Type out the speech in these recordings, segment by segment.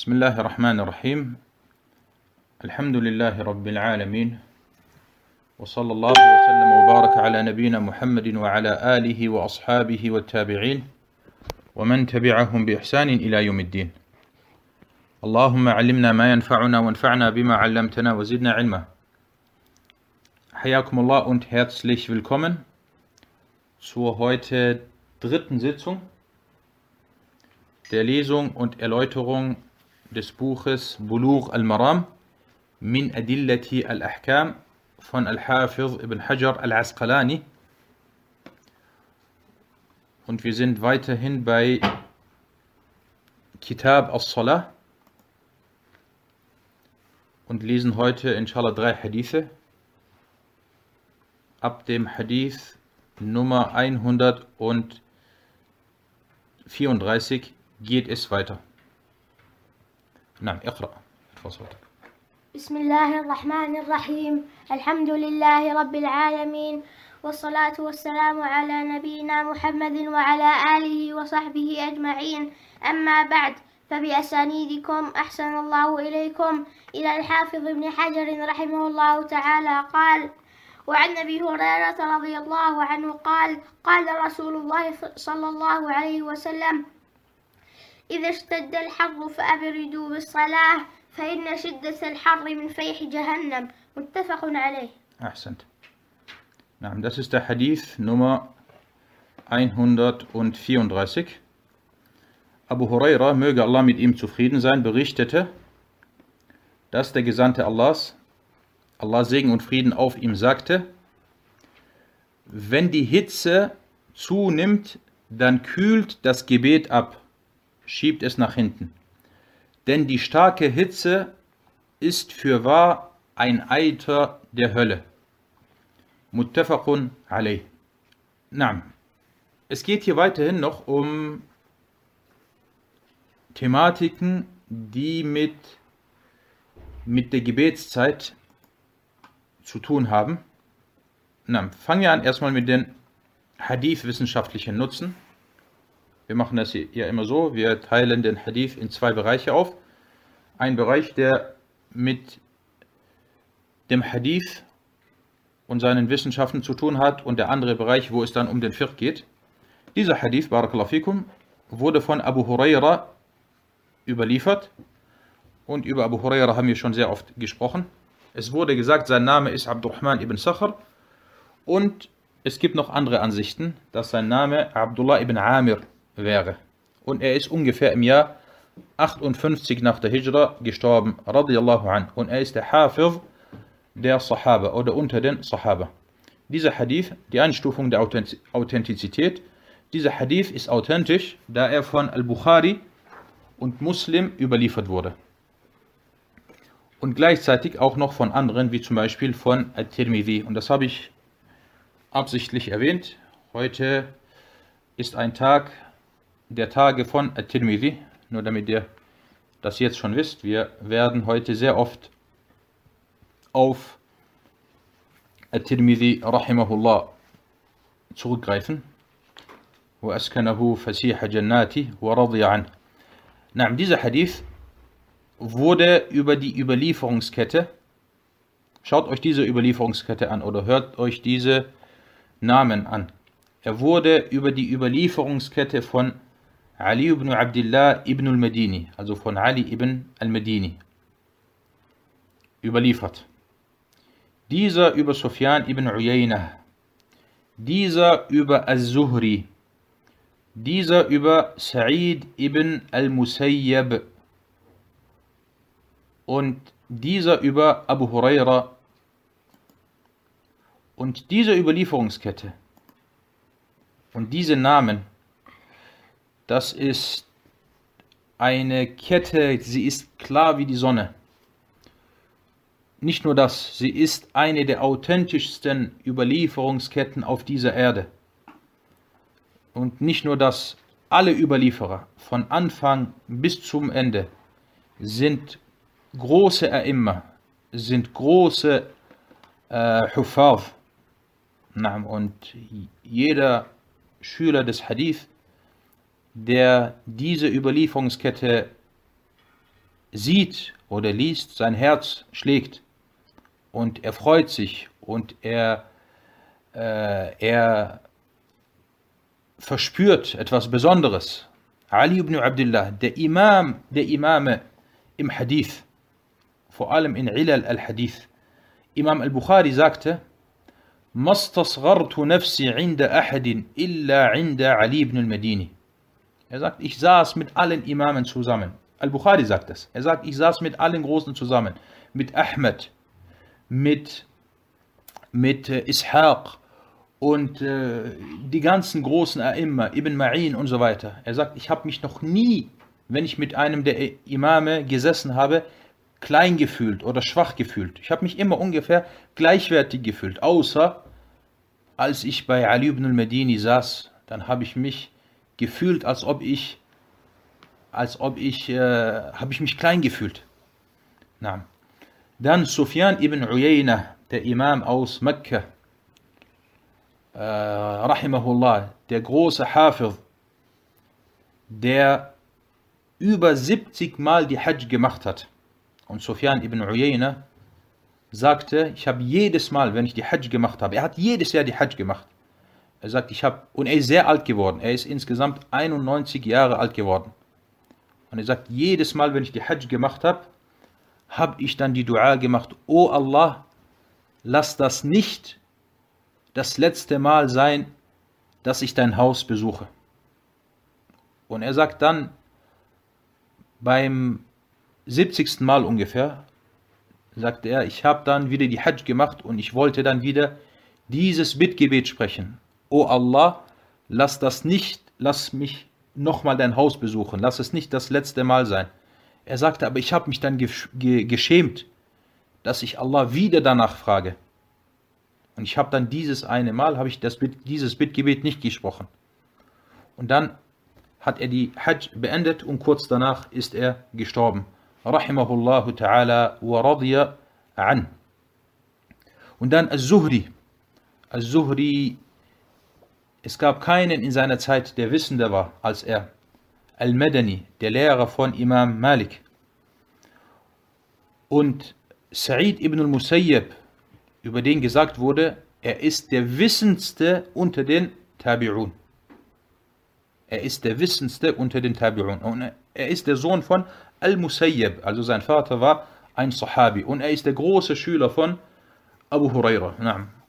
بسم الله الرحمن الرحيم الحمد لله رب العالمين وصلى الله وسلم وبارك على نبينا محمد وعلى آله وأصحابه والتابعين ومن تبعهم بإحسان إلى يوم الدين اللهم علمنا ما ينفعنا وانفعنا بما علمتنا وزدنا علما حياكم الله und herzlich willkommen zur heute dritten Sitzung der Lesung und Erläuterung des Buches Bulugh al-Maram min Adillati al-Ahkam von Al-Hafiz ibn Hajar al-Asqalani. Und wir sind weiterhin bei Kitab al-Salah und lesen heute inshallah drei Hadithe. Ab dem Hadith Nummer 134 geht es weiter. نعم اقرأ. صوتك بسم الله الرحمن الرحيم. الحمد لله رب العالمين والصلاة والسلام على نبينا محمد وعلى آله وصحبه أجمعين. أما بعد فبأسانيدكم أحسن الله إليكم. إلى الحافظ ابن حجر رحمه الله تعالى قال وعن أبي هريرة رضي الله عنه قال قال رسول الله صلى الله عليه وسلم اذا اشتد الحر فابردوا بالصلاه فان شده الحر من فيح جهنم متفق عليه أحسنت نعم das ist der Hadith Nummer 134 Abu Huraira, möge Allah mit ihm zufrieden sein, berichtete, dass der Gesandte Allahs, Allah Segen und Frieden auf ihm, sagte, wenn die Hitze zunimmt, dann kühlt das Gebet ab, schiebt es nach hinten. Denn die starke Hitze ist für wahr ein Eiter der Hölle. Muttafaqun alayh. Naam. Es geht hier weiterhin noch um Thematiken, die mit, mit der Gebetszeit zu tun haben. Na, fangen wir an erstmal mit den Hadith-wissenschaftlichen Nutzen. Wir machen das ja immer so, wir teilen den Hadith in zwei Bereiche auf. Ein Bereich, der mit dem Hadith und seinen Wissenschaften zu tun hat und der andere Bereich, wo es dann um den Fiqh geht. Dieser Hadith, Barakallahu fikum, wurde von Abu Huraira überliefert und über Abu Huraira haben wir schon sehr oft gesprochen. Es wurde gesagt, sein Name ist Abdurrahman ibn Sakhr und es gibt noch andere Ansichten, dass sein Name Abdullah ibn Amir wäre. Und er ist ungefähr im Jahr 58 nach der Hijra gestorben, an. Und er ist der Hafiz der Sahaba oder unter den Sahaba. Dieser Hadith, die Einstufung der Authentizität, dieser Hadith ist authentisch, da er von Al-Bukhari und Muslim überliefert wurde. Und gleichzeitig auch noch von anderen, wie zum Beispiel von At-Tirmidhi. Und das habe ich absichtlich erwähnt. Heute ist ein Tag der Tage von At-Tirmidhi. Nur damit ihr das jetzt schon wisst, wir werden heute sehr oft auf At-Tirmidhi rahimahullah zurückgreifen. وأسكنه فسيح جناته ورضي عنه. نعم, dieser Hadith wurde über die Überlieferungskette, schaut euch diese Überlieferungskette an oder hört euch diese Namen an. Er wurde über die Überlieferungskette von Ali ibn Abdullah ibn al-Madini, also von Ali ibn al-Madini, überliefert. Dieser über Sufyan ibn Uyayna, dieser über Az-Zuhri, dieser über Sa'id ibn al-Musayyab und dieser über Abu Huraira und diese Überlieferungskette und diese Namen, das ist eine Kette, sie ist klar wie die Sonne. Nicht nur das, sie ist eine der authentischsten Überlieferungsketten auf dieser Erde. Und nicht nur das, alle Überlieferer von Anfang bis zum Ende sind große A'imma, sind große äh, Hufaf. Und jeder Schüler des Hadith, der diese Überlieferungskette sieht oder liest, sein Herz schlägt und er freut sich und er, äh, er verspürt etwas Besonderes. Ali ibn Abdullah, der Imam der Imame im Hadith, vor allem in Ilal al-Hadith. Imam al-Bukhari sagte, ما استصغرت نفسي عند أحد إلا عند علي بن المديني. er sagt, ich saß mit allen Imamen zusammen. Al-Bukhari sagt das. Er sagt, ich saß mit allen Großen zusammen. Mit Ahmed, mit, mit äh, Ishaq und äh, die ganzen großen A'imma, Ibn Ma'in und so weiter. Er sagt, ich habe mich noch nie, wenn ich mit einem der Imame gesessen habe, klein gefühlt oder schwach gefühlt. Ich habe mich immer ungefähr gleichwertig gefühlt, außer als ich bei Ali ibn al-Medini saß, dann habe ich mich gefühlt, als ob ich, als ob ich, äh, habe ich mich klein gefühlt. Na. Dann Sufyan ibn Uyayna, der Imam aus Mekka, äh, rahimahullah, der große Hafiz, der über 70 Mal die Hajj gemacht hat. Und Sufyan ibn Uyayna sagte, ich habe jedes Mal, wenn ich die Hajj gemacht habe, er hat jedes Jahr die Hajj gemacht. Er sagt, ich habe, und er ist sehr alt geworden, er ist insgesamt 91 Jahre alt geworden. Und er sagt, jedes Mal, wenn ich die Hajj gemacht habe, habe ich dann die Dua gemacht, O Allah, lass das nicht das letzte Mal sein, dass ich dein Haus besuche. Und er sagt dann, beim 70. Mal ungefähr, sagte er, ich habe dann wieder die Hajj gemacht und ich wollte dann wieder dieses Bittgebet sprechen. O Allah, lass das nicht, lass mich nochmal dein Haus besuchen, lass es nicht das letzte Mal sein. Er sagte, aber ich habe mich dann geschämt, dass ich Allah wieder danach frage. Und ich habe dann dieses eine Mal, habe ich das, dieses Bittgebet nicht gesprochen. Und dann hat er die Hajj beendet und kurz danach ist er gestorben. Rahimahullah ta'ala wa radiya an. Und dann Al-Zuhri. Al-Zuhri, es gab keinen in seiner Zeit, der wissender war als er. Al-Madani, der Lehrer von Imam Malik. Und Sa'id ibn al-Musayyib, über den gesagt wurde, er ist der Wissendste unter den Tabi'un. Er ist der Wissendste unter den Tabi'un. Und er ist der Sohn von Al-Musayyib, also sein Vater war ein Sahabi. Und er ist der große Schüler von Abu Huraira.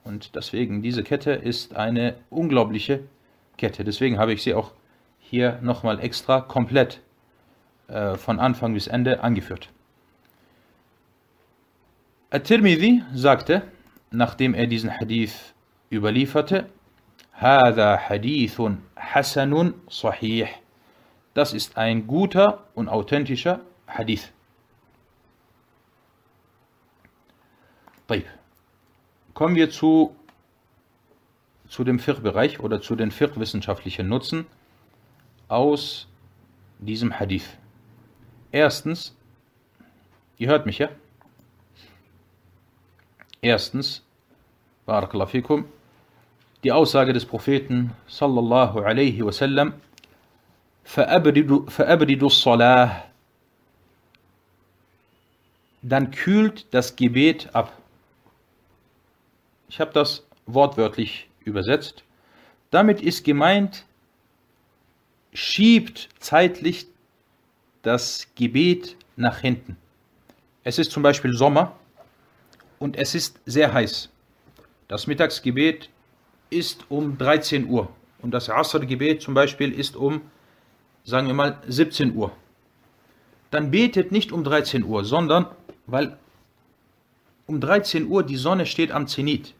Und deswegen, diese Kette ist eine unglaubliche Kette. Deswegen habe ich sie auch hier nochmal extra komplett äh, von Anfang bis Ende angeführt. At-Tirmidhi sagte, nachdem er diesen Hadith überlieferte, هذا حديث حسن صحيح. Das ist ein guter und authentischer Hadith. طيب. Kommen wir zu, zu dem Fiqh-Bereich oder zu den Fiqh-wissenschaftlichen Nutzen aus diesem Hadith. Erstens, ihr hört mich ja? Erstens, Barakallahu fikum, die Aussage des Propheten sallallahu alaihi wasallam, فَأَبْرِدُ الصَّلَاةِ Dann kühlt das Gebet ab. Ich habe das wortwörtlich übersetzt. Damit ist gemeint, schiebt zeitlich das Gebet nach hinten. Es ist zum Beispiel Sommer und es ist sehr heiß. Das Mittagsgebet ist um 13 Uhr und das Asr-Gebet zum Beispiel ist um, sagen wir mal, 17 Uhr. Dann betet nicht um 13 Uhr, sondern weil um 13 Uhr die Sonne steht am Zenit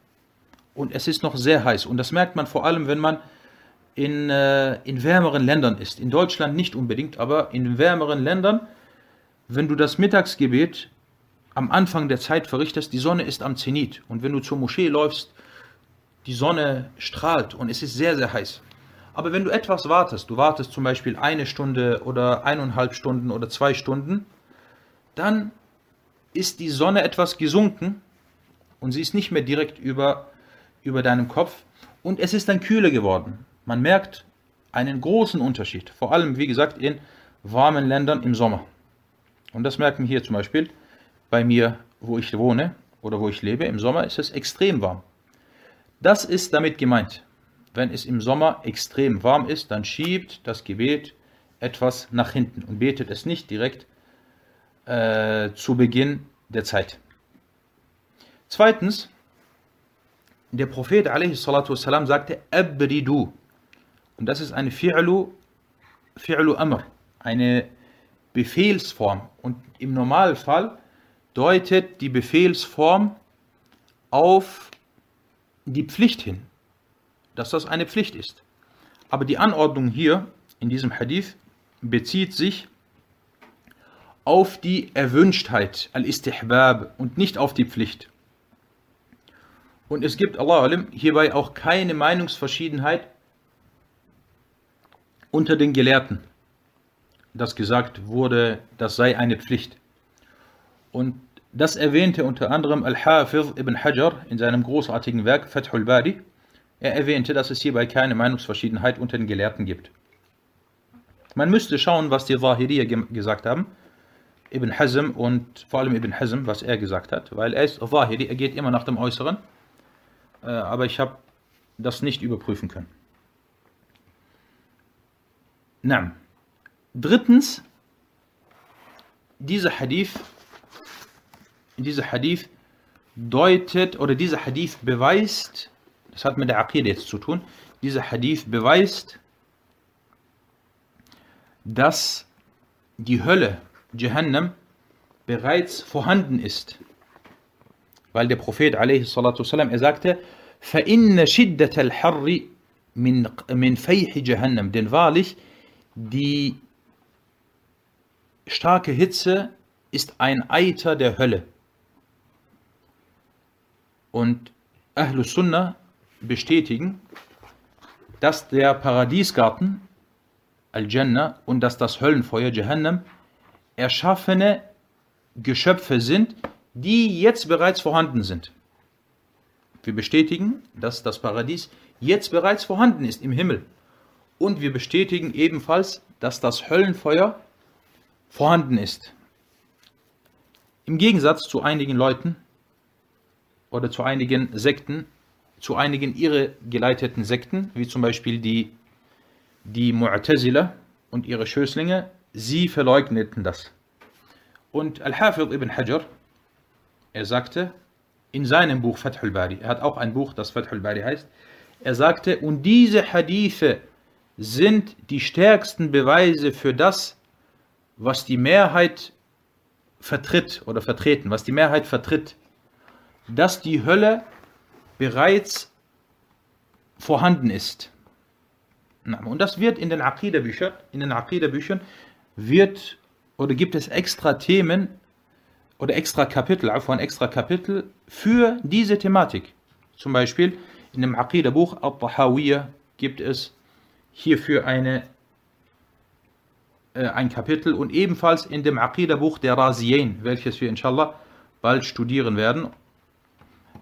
und es ist noch sehr heiß. Und das merkt man vor allem, wenn man in, äh, in wärmeren Ländern ist. In Deutschland nicht unbedingt, aber in wärmeren Ländern, wenn du das Mittagsgebet am Anfang der Zeit verrichtest, die Sonne ist am Zenit. Und wenn du zur Moschee läufst, die Sonne strahlt und es ist sehr, sehr heiß. Aber wenn du etwas wartest, du wartest zum Beispiel eine Stunde oder eineinhalb Stunden oder zwei Stunden, dann ist die Sonne etwas gesunken und sie ist nicht mehr direkt über, über deinem Kopf und es ist dann kühler geworden. Man merkt einen großen Unterschied, vor allem wie gesagt in warmen Ländern im Sommer. Und das merken wir hier zum Beispiel bei mir, wo ich wohne oder wo ich lebe. Im Sommer ist es extrem warm. Das ist damit gemeint. Wenn es im Sommer extrem warm ist, dann schiebt das Gebet etwas nach hinten und betet es nicht direkt äh, zu Beginn der Zeit. Zweitens, der Prophet والسلام, sagte Abridu. Und das ist eine Fi'lu, Fi'lu Amr, eine Befehlsform. Und im Normalfall deutet die Befehlsform auf die Pflicht hin, dass das eine Pflicht ist. Aber die Anordnung hier in diesem Hadith bezieht sich auf die Erwünschtheit, al-Istihbab und nicht auf die Pflicht. Und es gibt, Allah alim, hierbei auch keine Meinungsverschiedenheit unter den Gelehrten, dass gesagt wurde, das sei eine Pflicht. Und das erwähnte unter anderem Al-Hafiz ibn Hajar in seinem großartigen Werk Fathul Bari. Er erwähnte, dass es hierbei keine Meinungsverschiedenheit unter den Gelehrten gibt. Man müsste schauen, was die Zahiriya gesagt haben, Ibn Hazm und vor allem Ibn Hazm, was er gesagt hat, weil er ist Zahiri, er geht immer nach dem Äußeren, äh, aber ich habe das nicht überprüfen können. Na. Drittens, dieser Hadith dieser Hadith deutet oder dieser Hadith beweist, das hat mit der Aqid jetzt zu tun, dieser Hadith beweist, dass die Hölle, Jahannam, bereits vorhanden ist. Weil der Prophet والسلام, er sagte, فَإِنَّ شِدَّةَ الْحَرِّ min, min فَيْحِ Jahannam. Denn wahrlich, die starke Hitze ist ein Eiter der Hölle. Und Ahlus Sunnah bestätigen, dass der Paradiesgarten Al-Jannah und dass das Höllenfeuer Jahannam erschaffene Geschöpfe sind, die jetzt bereits vorhanden sind. Wir bestätigen, dass das Paradies jetzt bereits vorhanden ist im Himmel. Und wir bestätigen ebenfalls, dass das Höllenfeuer vorhanden ist. Im Gegensatz zu einigen Leuten, oder zu einigen Sekten, zu einigen irregeleiteten Sekten, wie zum Beispiel die, die Mu'tazila und ihre Schößlinge, sie verleugneten das. Und Al-Hafid ibn Hajar, er sagte in seinem Buch Fathul Bari, er hat auch ein Buch, das Fathul Bari heißt, er sagte, und diese Hadithe sind die stärksten Beweise für das, was die Mehrheit vertritt oder vertreten, was die Mehrheit vertritt dass die Hölle bereits vorhanden ist. Und das wird in den Aqidah-Büchern, in den Aqidah-Büchern wird oder gibt es extra Themen oder extra Kapitel, von extra Kapitel für diese Thematik. Zum Beispiel in dem Aqidah-Buch Al-Tahawiyya gibt es hierfür eine, äh, ein Kapitel und ebenfalls in dem Aqidah-Buch der Raziyain, welches wir inshallah bald studieren werden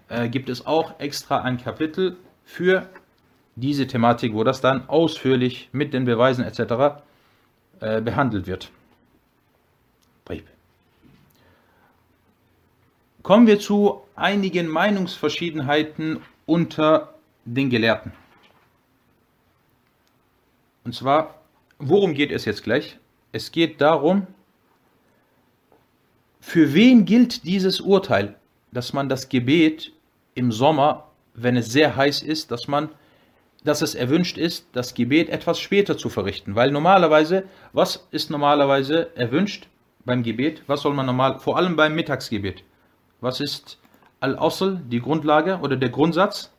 äh, gibt es auch extra ein Kapitel für diese Thematik, wo das dann ausführlich mit den Beweisen etc. Äh, behandelt wird. Kommen wir zu einigen Meinungsverschiedenheiten unter den Gelehrten. Und zwar, worum geht es jetzt gleich? Es geht darum, für wen gilt dieses Urteil, dass man das Gebet im Sommer, wenn es sehr heiß ist, dass man, dass es erwünscht ist, das Gebet etwas später zu verrichten. Weil normalerweise, was ist normalerweise erwünscht beim Gebet? Was soll man normal, vor allem beim Mittagsgebet? Was ist Al-Asl, die Grundlage oder der Grundsatz?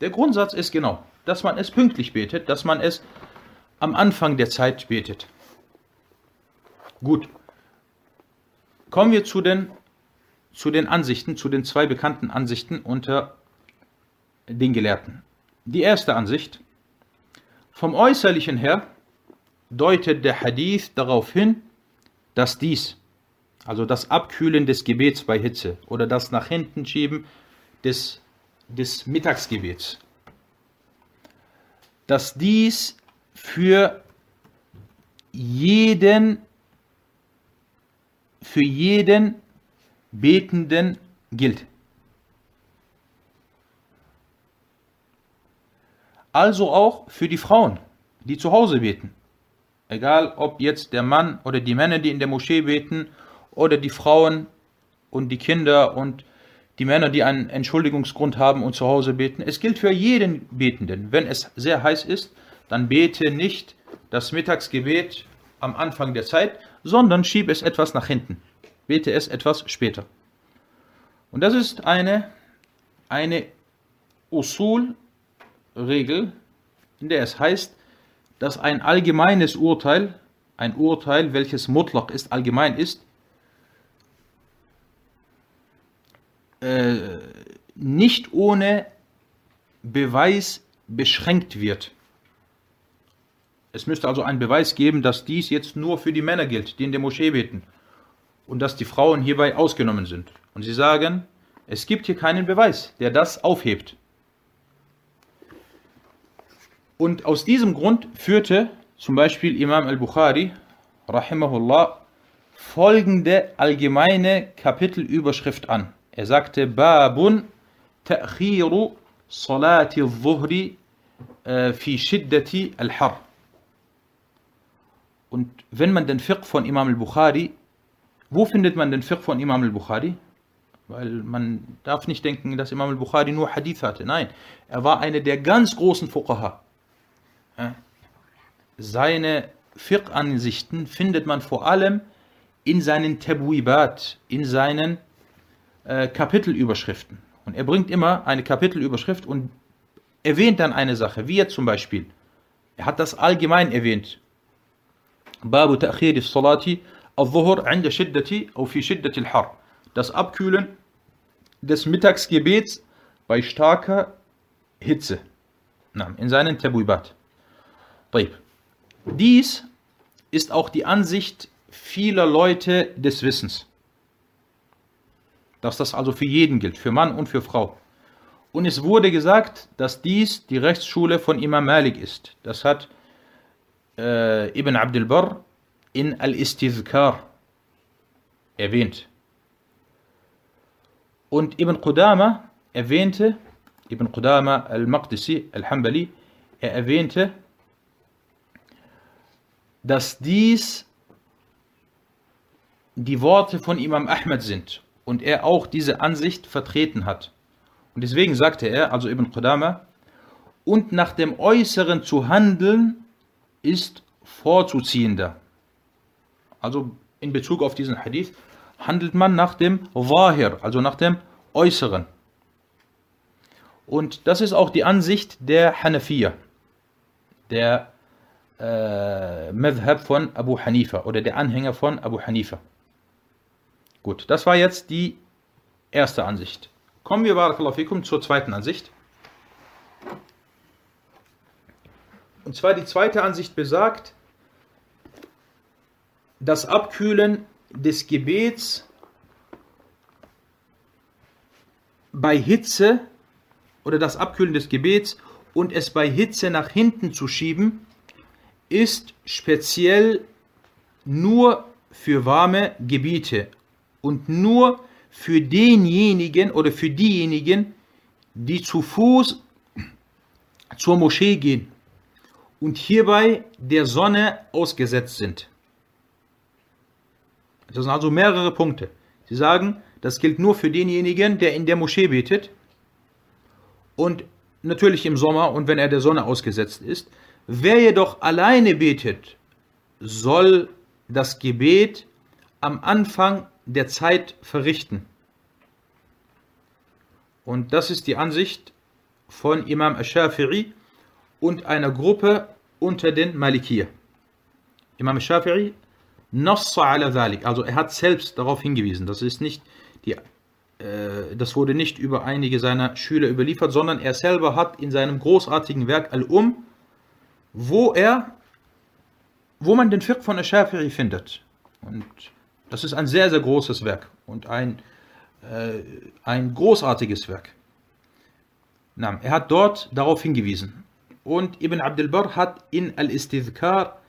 Der Grundsatz ist genau, dass man es pünktlich betet, dass man es am Anfang der Zeit betet. Gut. Kommen wir zu den zu den Ansichten, zu den zwei bekannten Ansichten unter den Gelehrten. Die erste Ansicht. Vom Äußerlichen her deutet der Hadith darauf hin, dass dies, also das Abkühlen des Gebets bei Hitze oder das nach hinten schieben des, des Mittagsgebets, dass dies für jeden für jeden Betenden gilt. Also auch für die Frauen, die zu Hause beten. Egal ob jetzt der Mann oder die Männer, die in der Moschee beten, oder die Frauen und die Kinder und die Männer, die einen Entschuldigungsgrund haben und zu Hause beten. Es gilt für jeden Betenden. Wenn es sehr heiß ist, dann bete nicht das Mittagsgebet am Anfang der Zeit, sondern schieb es etwas nach hinten. Bete es etwas später. Und das ist eine, eine Usul-Regel, in der es heißt, dass ein allgemeines Urteil, ein Urteil, welches mutlaq ist, allgemein ist, äh, nicht ohne Beweis beschränkt wird. Es müsste also einen Beweis geben, dass dies jetzt nur für die Männer gilt, die in der Moschee beten, und dass die Frauen hierbei ausgenommen sind. Und sie sagen, es gibt hier keinen Beweis, der das aufhebt. Und aus diesem Grund führte zum Beispiel Imam al-Bukhari, rahimahullah, folgende allgemeine Kapitelüberschrift an. Er sagte, Babun ta'khiru salati al-Zuhri äh, fi shiddati al-Har. Und wenn man den Fiqh von Imam al-Bukhari, wo findet man den Fiqh von Imam al-Bukhari? Weil man darf nicht denken, dass Imam al-Bukhari nur Hadith hatte. Nein, er war einer der ganz großen Fuqaha. Seine Fiqh-Ansichten findet man vor allem in seinen Tabuibat, in seinen äh, Kapitelüberschriften. Und er bringt immer eine Kapitelüberschrift und erwähnt dann eine Sache, wie jetzt zum Beispiel. Er hat das allgemein erwähnt. Babu ta'khir salati al-Dhuhr 'inda shiddati aw shiddati al-har. Das Abkühlen des Mittagsgebets bei starker Hitze. In seinen Tabuibat. Dies ist auch die Ansicht vieler Leute des Wissens. Dass das also für jeden gilt, für Mann und für Frau. Und es wurde gesagt, dass dies die Rechtsschule von Imam Malik ist. Das hat äh, Ibn Abdul Barr in Al-Istizkar erwähnt. Und Ibn Qudama erwähnte, Ibn Qudama al-Maqdisi al-Hambali, er erwähnte, dass dies die Worte von Imam Ahmed sind und er auch diese Ansicht vertreten hat. Und deswegen sagte er, also Ibn Qudama, und nach dem Äußeren zu handeln ist vorzuziehender. Also in Bezug auf diesen Hadith handelt man nach dem Wahir, also nach dem Äußeren. Und das ist auch die Ansicht der Hanafiya, der äh, Madhab von Abu Hanifa oder der Anhänger von Abu Hanifa. Gut, das war jetzt die erste Ansicht. Kommen wir, zur zweiten Ansicht. Und zwar die zweite Ansicht besagt, das Abkühlen des Gebets bei Hitze oder das Abkühlen des Gebets und es bei Hitze nach hinten zu schieben, ist speziell nur für warme Gebiete und nur für denjenigen oder für diejenigen, die zu Fuß zur Moschee gehen und hierbei der Sonne ausgesetzt sind. Das sind also mehrere Punkte. Sie sagen, das gilt nur für denjenigen, der in der Moschee betet und natürlich im Sommer und wenn er der Sonne ausgesetzt ist. Wer jedoch alleine betet, soll das Gebet am Anfang der Zeit verrichten. Und das ist die Ansicht von Imam Ash-Shafi'i und einer Gruppe unter den Malikir. Imam Ash-Shafi'i also er hat selbst darauf hingewiesen. Das ist nicht die äh, das wurde nicht über einige seiner Schüler überliefert, sondern er selber hat in seinem großartigen Werk Al-Um wo er, wo man den Fiqh von Ash-Shafi'i findet. Und das ist ein sehr, sehr großes Werk und ein, äh, ein großartiges Werk. Na, er hat dort darauf hingewiesen. Und Ibn Abdel Barr hat in Al-Istidhkar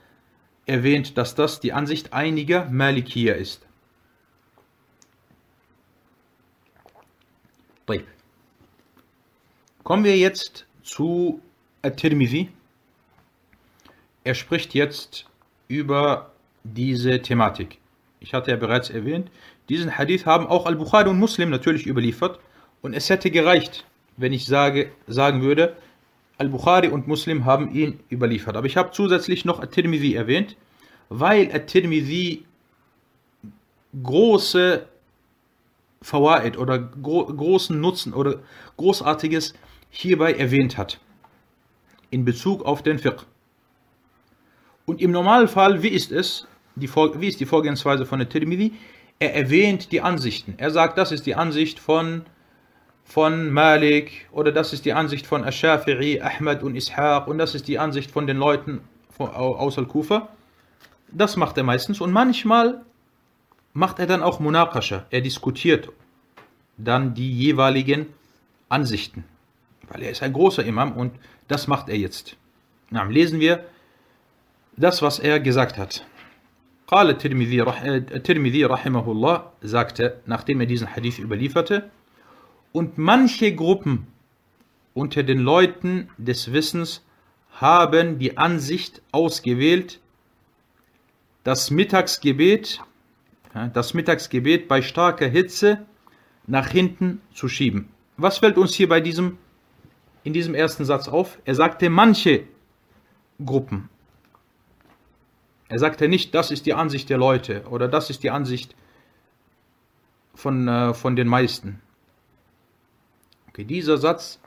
erwähnt, dass das die Ansicht einiger Malikier ist. Kommen wir jetzt zu At-Tirmidhi. Er spricht jetzt über diese Thematik. Ich hatte ja bereits erwähnt, diesen Hadith haben auch Al-Bukhari und Muslim natürlich überliefert und es hätte gereicht, wenn ich sage, sagen würde, Al-Bukhari und Muslim haben ihn überliefert. Aber ich habe zusätzlich noch At-Tirmidhi erwähnt, weil At-Tirmidhi große Fawaid oder gro großen Nutzen oder Großartiges hierbei erwähnt hat. In Bezug auf den Fiqh. Und im Normalfall, wie ist es? Die, wie ist die Vorgehensweise von der Tirmidhi? Er erwähnt die Ansichten. Er sagt, das ist die Ansicht von, von Malik oder das ist die Ansicht von Ash-Shafi'i, Ahmad und Ishaq und das ist die Ansicht von den Leuten aus Al-Kufa. Das macht er meistens und manchmal macht er dann auch Munakasha. Er diskutiert dann die jeweiligen Ansichten. Weil er ist ein großer Imam und das macht er jetzt. Na, lesen wir das, was er gesagt hat. Qala Tirmidhi, Tirmidhi rahimahullah sagte, nachdem er diesen Hadith überlieferte, und manche Gruppen unter den Leuten des Wissens haben die Ansicht ausgewählt, das Mittagsgebet, das Mittagsgebet bei starker Hitze nach hinten zu schieben. Was fällt uns hier bei diesem, in diesem ersten Satz auf? Er sagte manche Gruppen. Er sagte nicht, das ist die Ansicht der Leute oder das ist die Ansicht von, äh, von den meisten. Okay, dieser Satz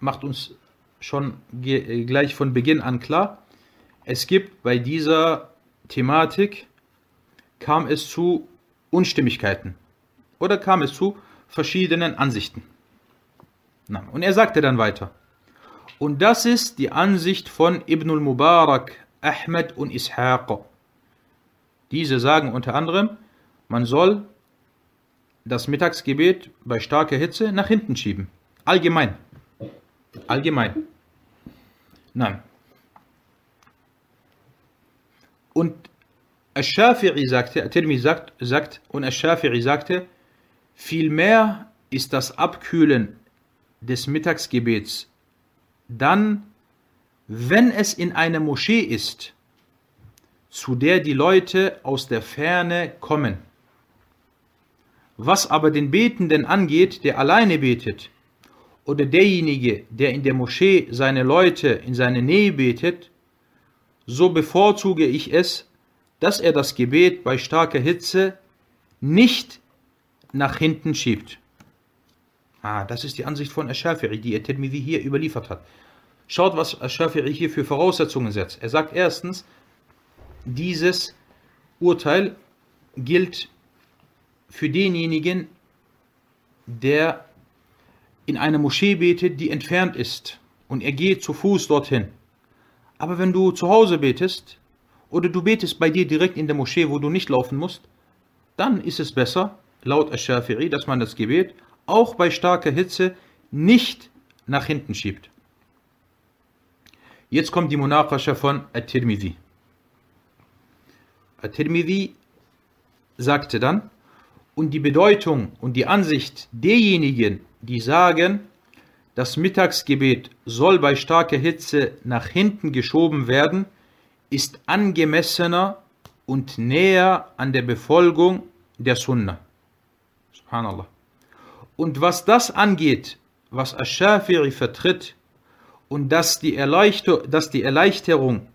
macht uns schon gleich von Beginn an klar, es gibt bei dieser Thematik, kam es zu Unstimmigkeiten oder kam es zu verschiedenen Ansichten. Und er sagte dann weiter, und das ist die Ansicht von Ibn al-Mubarak Ahmed und Ishaq. Diese sagen unter anderem, man soll das Mittagsgebet bei starker Hitze nach hinten schieben. Allgemein. Allgemein. Nein. Und Ash-Shafi'i sagte, At-Tirmi sagt, sagt, und Ash-Shafi'i sagte, vielmehr ist das Abkühlen des Mittagsgebets dann wenn es in einer Moschee ist, zu der die Leute aus der Ferne kommen. Was aber den Betenden angeht, der alleine betet, oder derjenige, der in der Moschee seine Leute in seine Nähe betet, so bevorzuge ich es, dass er das Gebet bei starker Hitze nicht nach hinten schiebt. Ah, das ist die Ansicht von Ash-Shafi'i, die er Tirmidhi hier überliefert hat. Schaut, was Shafi'i hier für Voraussetzungen setzt. Er sagt erstens, dieses Urteil gilt für denjenigen, der in einer Moschee betet, die entfernt ist und er geht zu Fuß dorthin. Aber wenn du zu Hause betest oder du betest bei dir direkt in der Moschee, wo du nicht laufen musst, dann ist es besser, laut Ash-Shafi'i, dass man das Gebet auch bei starker Hitze nicht nach hinten schiebt. Jetzt kommt die Munakasha von At-Tirmidhi. At-Tirmidhi sagte dann, und die Bedeutung und die Ansicht derjenigen, die sagen, das Mittagsgebet soll bei starker Hitze nach hinten geschoben werden, ist angemessener und näher an der Befolgung der Sunna. Subhanallah. Und was das angeht, was Ash-Shafi'i vertritt, und dass die, Erleichter dass die Erleichterung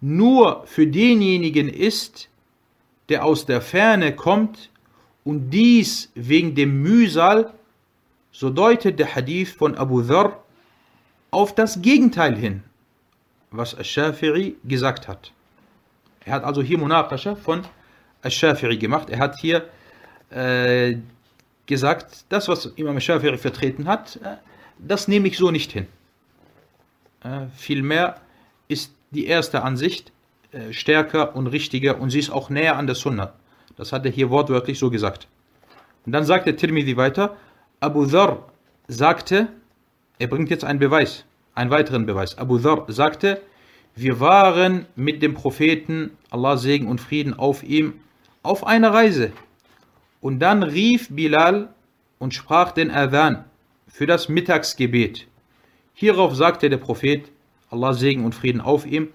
nur für denjenigen ist, der aus der Ferne kommt und dies wegen dem Mühsal, so deutet der Hadith von Abu Dhar auf das Gegenteil hin, was Ash-Shafi'i gesagt hat. Er hat also hier Munakasha von Ash-Shafi'i gemacht. Er hat hier äh, gesagt, das, was Imam Shafi'i vertreten hat, äh, das nehme ich so nicht hin. Äh, vielmehr ist die erste Ansicht äh, stärker und richtiger und sie ist auch näher an der Sunna. Das hat er hier wortwörtlich so gesagt. Und dann sagt der Tirmidhi weiter, Abu Dhar sagte, er bringt jetzt einen Beweis, einen weiteren Beweis. Abu Dhar sagte, wir waren mit dem Propheten, Allah Segen und Frieden auf ihm, auf einer Reise. Und dann rief Bilal und sprach den Adhan für das Mittagsgebet. Hierauf sagte der Prophet, Allah Segen und Frieden auf ihm,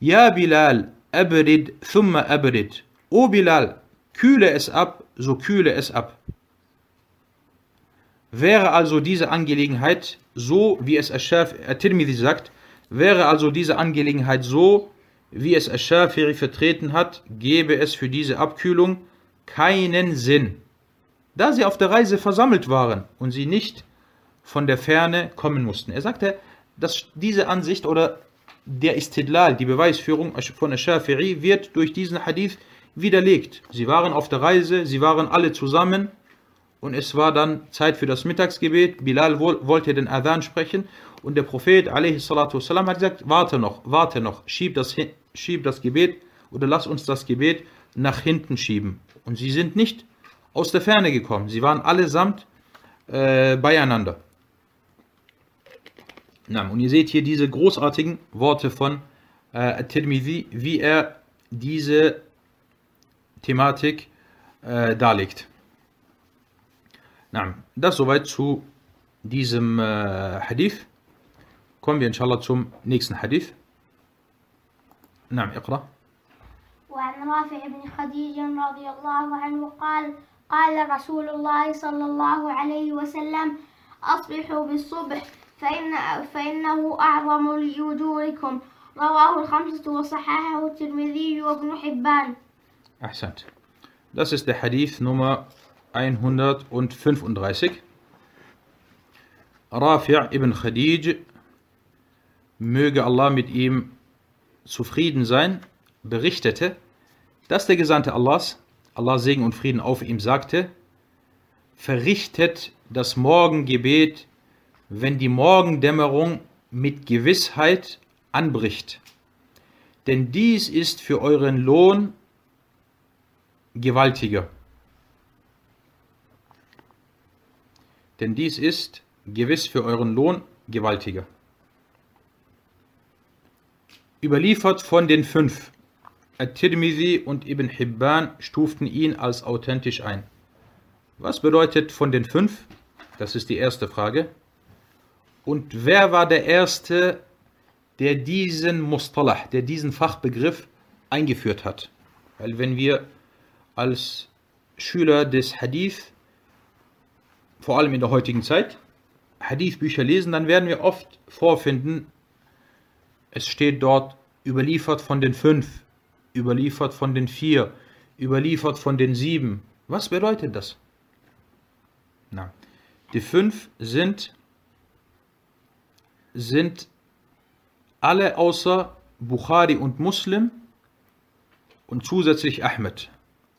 Ja Bilal, abrid thumma abrid. O Bilal, kühle es ab, so kühle es ab. Wäre also diese Angelegenheit so, wie es At-Tirmidhi sagt, wäre also diese Angelegenheit so, wie es Ash-Shafiri vertreten hat, gäbe es für diese Abkühlung keinen Sinn, da sie auf der Reise versammelt waren und sie nicht von der Ferne kommen mussten. Er sagte, dass diese Ansicht oder der Istidlal, die Beweisführung von Ash-Shafiri, wird durch diesen Hadith widerlegt. Sie waren auf der Reise, sie waren alle zusammen und es war dann Zeit für das Mittagsgebet. Bilal wollte den Adhan sprechen und der Prophet والسلام, hat gesagt, warte noch, warte noch, schieb das, schieb das Gebet oder lass uns das Gebet nach hinten schieben. Und sie sind nicht aus der Ferne gekommen, sie waren allesamt äh, beieinander. Na, und ihr seht hier diese großartigen Worte von äh, Tirmidhi, wie er diese Thematik äh, darlegt. Na, das soweit zu diesem äh, Hadith. kommen wir inshallah zum nächsten Hadith. نعم اقرأ وعن رافع بن خديج رضي الله عنه قال قال رسول الله صلى الله عليه وسلم أصبحوا بالصبح فإن فإنه أعظم لأجوركم رواه الخمسة وصححه الترمذي وابن حبان أحسنت Das ist der Hadith Nummer 135. Rafi' ibn Khadij möge Allah mit ihm zufrieden sein, berichtete, dass der Gesandte Allahs, Allah Segen und Frieden auf ihm, sagte, verrichtet das Morgengebet, wenn die Morgendämmerung mit Gewissheit anbricht. Denn dies ist für euren Lohn gewaltiger. Denn dies ist gewiss für euren Lohn gewaltiger. Überliefert von den fünf. At-Tirmidhi und Ibn Hibban stuften ihn als authentisch ein. Was bedeutet von den fünf? Das ist die erste Frage. Und wer war der Erste, der diesen Mustalah, der diesen Fachbegriff eingeführt hat? Weil wenn wir als Schüler des Hadith, vor allem in der heutigen Zeit, Hadith-Bücher lesen, dann werden wir oft vorfinden, es steht dort überliefert von den fünf, überliefert von den vier, überliefert von den sieben. Was bedeutet das? Na, die fünf sind, sind alle außer Bukhari und Muslim und zusätzlich Ahmed.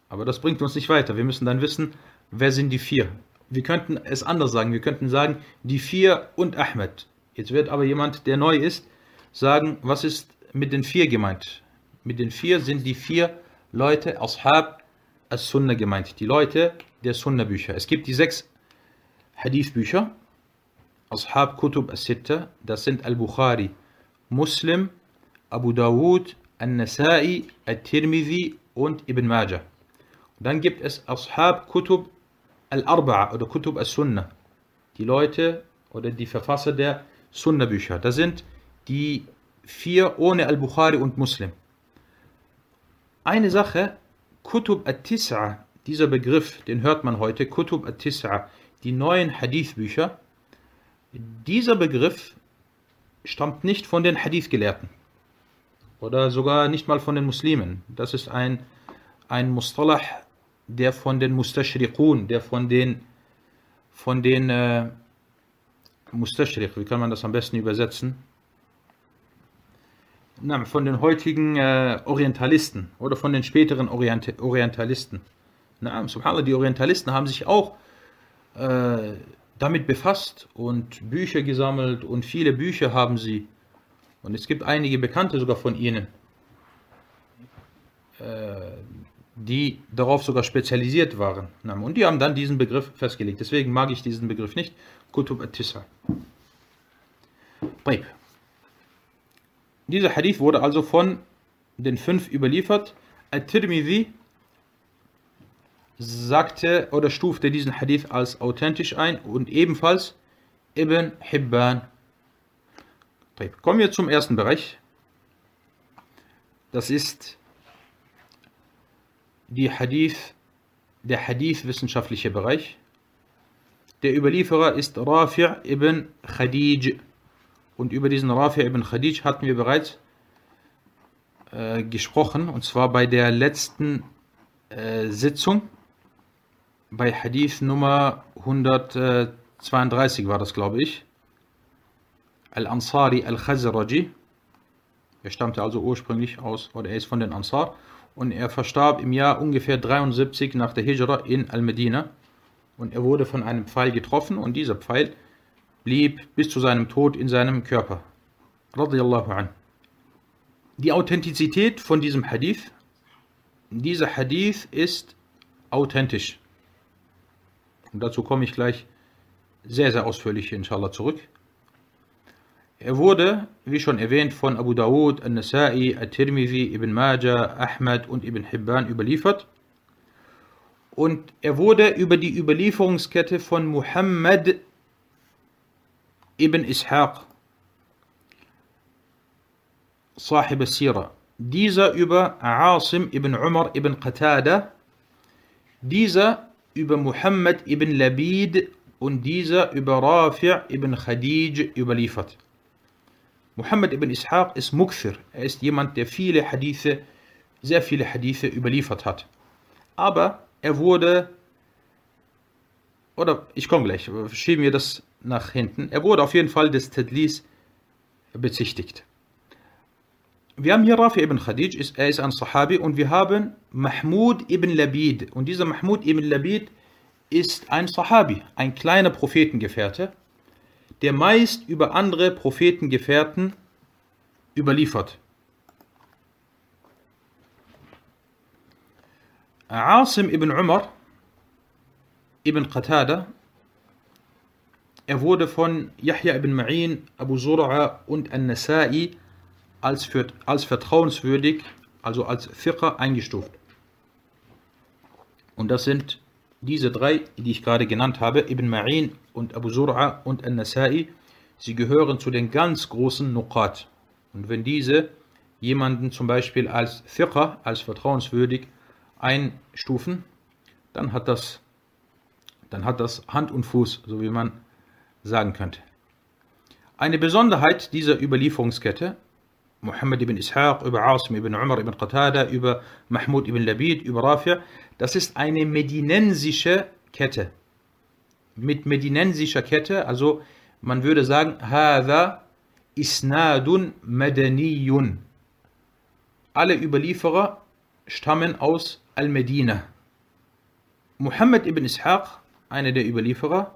Aber das bringt uns nicht weiter. Wir müssen dann wissen, wer sind die vier. Wir könnten es anders sagen. Wir könnten sagen, die vier und Ahmed. Jetzt wird aber jemand, der neu ist, sagen, was ist mit den vier gemeint? Mit den vier sind die vier Leute, Ashab as-Sunnah gemeint, die Leute der Sunnah-Bücher. Es gibt die sechs Hadith-Bücher, Ashab Kutub as-Sitta, das sind Al-Bukhari, Muslim, Abu Dawud, An-Nasai, Al-Tirmidhi und Ibn Majah. Und dann gibt es Ashab Kutub Al-Arba'a oder Kutub as-Sunnah, die Leute oder die Verfasser der Sunnah-Bücher. Das sind die vier ohne Al-Bukhari und Muslim. Eine Sache, Kutub at-Tis'a, dieser Begriff, den hört man heute, Kutub at-Tis'a, die neuen Hadith-Bücher, dieser Begriff stammt nicht von den Hadith-Gelehrten oder sogar nicht mal von den Muslimen. Das ist ein, ein Mustalah, der von den Mustashriqun, der von den, von den äh, Mustashriq, wie kann man das am besten übersetzen? na, von den heutigen äh, Orientalisten oder von den späteren Orient Orientalisten. Na, subhanallah, die Orientalisten haben sich auch äh, damit befasst und Bücher gesammelt und viele Bücher haben sie. Und es gibt einige Bekannte sogar von ihnen, äh, die darauf sogar spezialisiert waren. Und die haben dann diesen Begriff festgelegt. Deswegen mag ich diesen Begriff nicht. Kutub at-Tisa. Dieser Hadith wurde also von den fünf überliefert. At-Tirmidhi sagte oder stufte diesen Hadith als authentisch ein und ebenfalls ibn Hibban. Kommen wir zum ersten Bereich. Das ist die Hadith, der Hadith-wissenschaftliche Bereich. Der Überlieferer ist Rafi' ibn Khadij. Und über diesen Rafi' ibn Khadij hatten wir bereits äh, gesprochen, und zwar bei der letzten äh, Sitzung, bei Hadith Nummer 132 war das, glaube ich. Al-Ansari al-Khazraji. Er stammte also ursprünglich aus, oder er ist von den Ansar. Und er verstarb im Jahr ungefähr 73 nach der Hijra in Al-Medina. Und er wurde von einem Pfeil getroffen und dieser Pfeil blieb bis zu seinem Tod in seinem Körper. Die Authentizität von diesem Hadith, dieser Hadith ist authentisch. Und dazu komme ich gleich sehr, sehr ausführlich inshallah zurück. Er wurde, wie schon erwähnt, von Abu Dawud, Al-Nasa'i, Al-Tirmidhi, Ibn Majah, Ahmad und Ibn Hibban überliefert. Und er wurde über die Überlieferungskette von Muhammad ibn Ishaq, Sahib al-Sira, dieser über Asim ibn Umar ibn Qatada, dieser über Muhammad ibn Labid und dieser über Rafi' ibn Khadij überliefert. Muhammad ibn Ishaq ist Mukthir, er ist jemand, der viele Hadithe, sehr viele Hadithe überliefert hat. Aber er wurde, oder ich komme gleich, schieben wir das nach hinten, er wurde auf jeden Fall des Tadlis bezichtigt. Wir haben hier Rafi ibn Khadij, er ist ein Sahabi und wir haben Mahmud ibn Labid. Und dieser Mahmud ibn Labid ist ein Sahabi, ein kleiner Prophetengefährte, der meist über andere Prophetengefährten überliefert. Asim ibn Umar ibn Qatada, er wurde von Yahya ibn Ma'in, Abu Zur'a und An-Nasa'i als, für, als vertrauenswürdig, also als Fiqh eingestuft. Und das sind diese drei, die ich gerade genannt habe, Ibn Ma'in und Abu Zur'a und An-Nasa'i, sie gehören zu den ganz großen Nuqat. Und wenn diese jemanden zum Beispiel als Fiqh, als vertrauenswürdig einstufen, dann hat das, dann hat das Hand und Fuß, so wie man sagen könnte. Eine Besonderheit dieser Überlieferungskette Muhammad ibn Ishaq, über Asim ibn Umar ibn Qatada, über Mahmud ibn Labid, über Rafi'. Das ist eine medinensische Kette. Mit medinensischer Kette, also man würde sagen, Hada isnadun madaniyun. Alle Überlieferer stammen aus Al-Medina. Muhammad ibn Ishaq, einer der Überlieferer,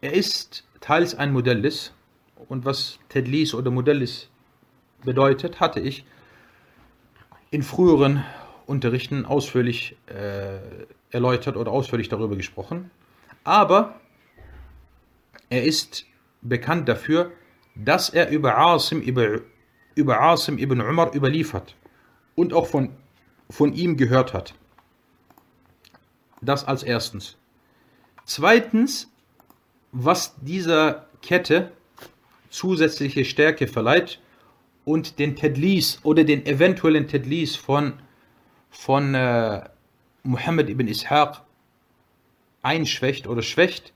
er ist teils ein Modellis. Und was Tedlis oder Modellis bedeutet, hatte ich in früheren Unterrichten ausführlich äh, erläutert oder ausführlich darüber gesprochen. Aber er ist bekannt dafür, dass er über Asim, über, über Asim ibn Umar überliefert und auch von, von ihm gehört hat. Das als erstens. Zweitens, was dieser Kette zusätzliche Stärke verleiht, und den Tedlis oder den eventuellen Tedlis von, von äh, Muhammad ibn Ishaq einschwächt oder schwächt,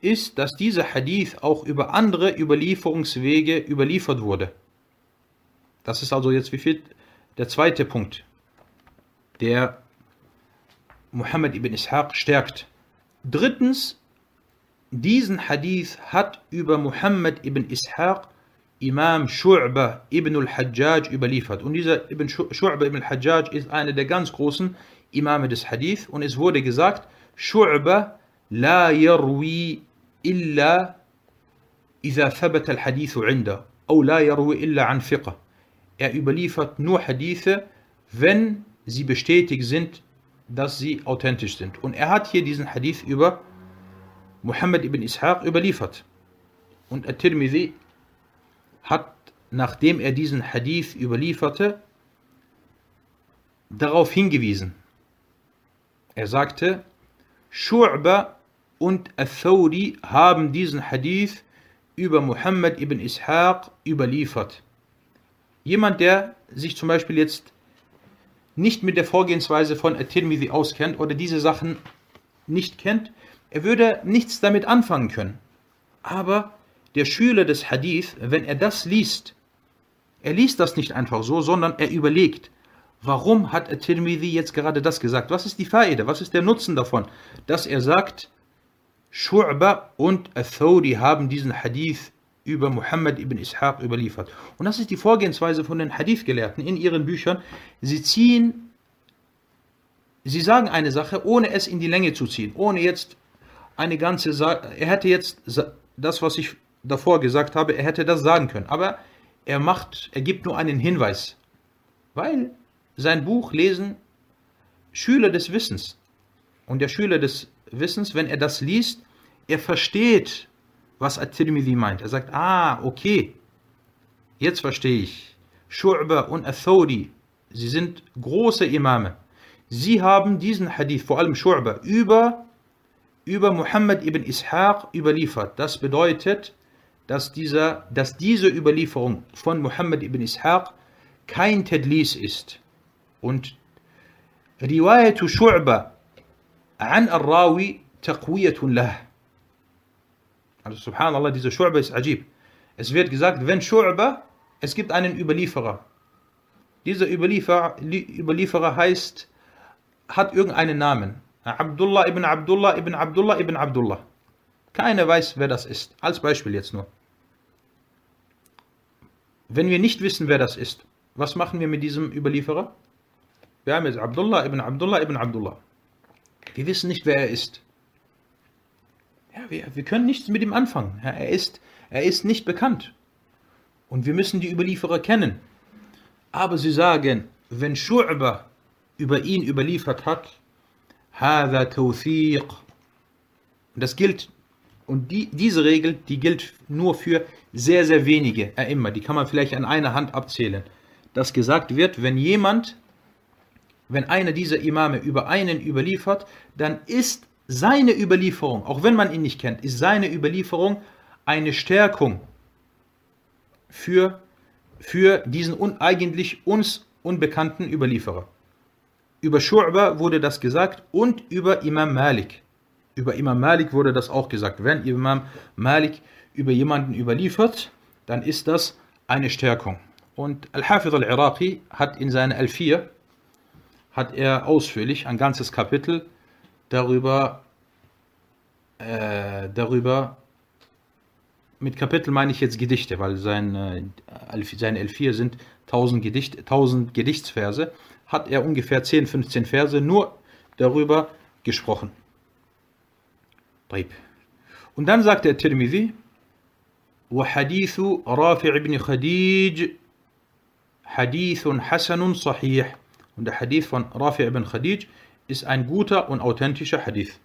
ist, dass dieser Hadith auch über andere Überlieferungswege überliefert wurde. Das ist also jetzt wie viel? Der zweite Punkt, der Muhammad ibn Ishaq stärkt. Drittens, diesen Hadith hat über Muhammad ibn Ishaq Imam Shu'ba ibn al-Hajjaj überliefert. Und dieser Ibn Shu'ba ibn al-Hajjaj ist einer der ganz großen Imame des Hadith. Und es wurde gesagt, Shu'ba la yarwi illa إذا ثبت الحديث عنده أو لا يروي إلا عن ثقة. Er überliefert nur Hadithe, wenn sie bestätigt sind, dass sie authentisch sind. Und er hat hier diesen Hadith über Muhammad ibn Ishaq überliefert. Und At-Tirmidhi hat, nachdem er diesen Hadith überlieferte, darauf hingewiesen. Er sagte, Shu'ba und Athawri haben diesen Hadith über Muhammad ibn Ishaq überliefert. Jemand, der sich zum Beispiel jetzt nicht mit der Vorgehensweise von At-Tirmidhi auskennt oder diese Sachen nicht kennt, er würde nichts damit anfangen können. Aber der Schüler des Hadith, wenn er das liest, er liest das nicht einfach so, sondern er überlegt, warum hat At-Tirmidhi jetzt gerade das gesagt? Was ist die Faide? Was ist der Nutzen davon? Dass er sagt, Shu'ba und Athori haben diesen Hadith über Muhammad ibn Ishaq überliefert. Und das ist die Vorgehensweise von den Hadith-Gelehrten in ihren Büchern. Sie ziehen, sie sagen eine Sache, ohne es in die Länge zu ziehen, ohne jetzt eine ganze, Sa er hätte jetzt das, was ich davor gesagt habe, er hätte das sagen können, aber er macht, er gibt nur einen Hinweis, weil sein Buch lesen Schüler des Wissens. Und der Schüler des Wissens, wenn er das liest, er versteht, was At-Tirmidhi meint. Er sagt, ah, okay, jetzt verstehe ich. Shu'ba und Athodi, sie sind große Imame. Sie haben diesen Hadith, vor allem Shu'ba, über, über Muhammad ibn Ishaq überliefert. Das bedeutet, dass, dieser, dass diese Überlieferung von Muhammad ibn Ishaq kein Tadlis ist. Und Riwayatu Shu'ba an al-Rawi taqwiyatun lah. Also subhanallah, diese Shu'ba ist ajib. Es wird gesagt, wenn Shu'ba, es gibt einen Überlieferer. Dieser Überlieferer, Überlieferer heißt, hat irgendeinen Namen. Abdullah ibn Abdullah ibn Abdullah ibn Abdullah. Keiner weiß, wer das ist. Als Beispiel jetzt nur. Wenn wir nicht wissen, wer das ist, was machen wir mit diesem Überlieferer? Wir haben jetzt Abdullah ibn Abdullah ibn Abdullah. Wir wissen nicht, wer er ist. Ja, wir, wir können nichts mit ihm anfangen. Ja, er, ist, er ist nicht bekannt. Und wir müssen die Überlieferer kennen. Aber sie sagen, wenn Shu'ba über ihn überliefert hat, هذا توثيق. Und das gilt, und die, diese Regel, die gilt nur für sehr, sehr wenige A'imma. Die kann man vielleicht an einer Hand abzählen. Dass gesagt wird, wenn jemand, wenn einer dieser Imame über einen überliefert, dann ist seine Überlieferung, auch wenn man ihn nicht kennt, ist seine Überlieferung eine Stärkung für, für diesen un, eigentlich uns unbekannten Überlieferer. Über Shu'ba wurde das gesagt und über Imam Malik. Über Imam Malik wurde das auch gesagt. Wenn Imam Malik über jemanden überliefert, dann ist das eine Stärkung. Und Al-Hafidh al-Iraqi hat in seiner Al-Fir, hat er ausführlich ein ganzes Kapitel darüber, äh, darüber, mit Kapitel meine ich jetzt Gedichte, weil sein, äh, seine L4 sind 1000, Gedicht, 1000 Gedichtsverse, hat er ungefähr 10, 15 Verse nur darüber gesprochen. Und dann sagt der Tirmidhi, وحديث رافع بن خديج حديث حسن صحيح und der Hadith von Rafi' ibn Khadij ist ein guter und authentischer Hadith.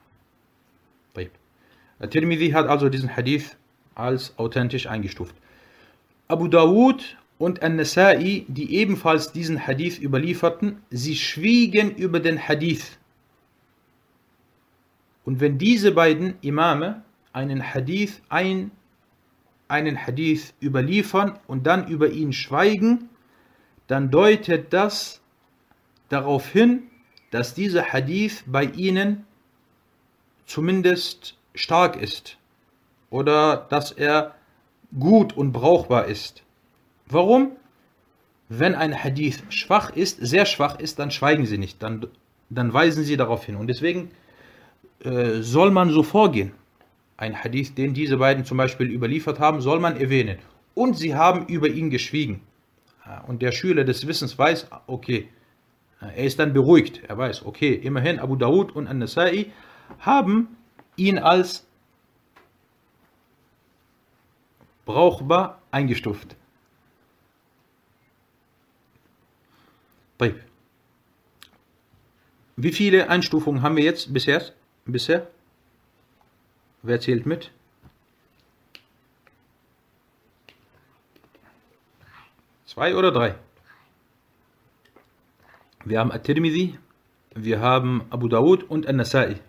Tirmidhi hat also diesen Hadith als authentisch eingestuft. Abu Dawud und An-Nasa'i, die ebenfalls diesen Hadith überlieferten, sie schwiegen über den Hadith. Und wenn diese beiden Imame einen Hadith, ein, einen Hadith überliefern und dann über ihn schweigen, dann deutet das darauf hin, dass dieser Hadith bei ihnen zumindest stark ist oder dass er gut und brauchbar ist. Warum? Wenn ein Hadith schwach ist, sehr schwach ist, dann schweigen sie nicht, dann, dann weisen sie darauf hin. Und deswegen äh, soll man so vorgehen. Ein Hadith, den diese beiden zum Beispiel überliefert haben, soll man erwähnen. Und sie haben über ihn geschwiegen. Und der Schüler des Wissens weiß, okay, er ist dann beruhigt. Er weiß, okay, immerhin Abu Dawud und An-Nasai haben ihn als brauchbar eingestuft. Wie viele Einstufungen haben wir jetzt bisher? Bisher? Wer zählt mit? Zwei oder drei? Wir haben At-Tirmidhi, wir haben Abu Dawud und An-Nasai.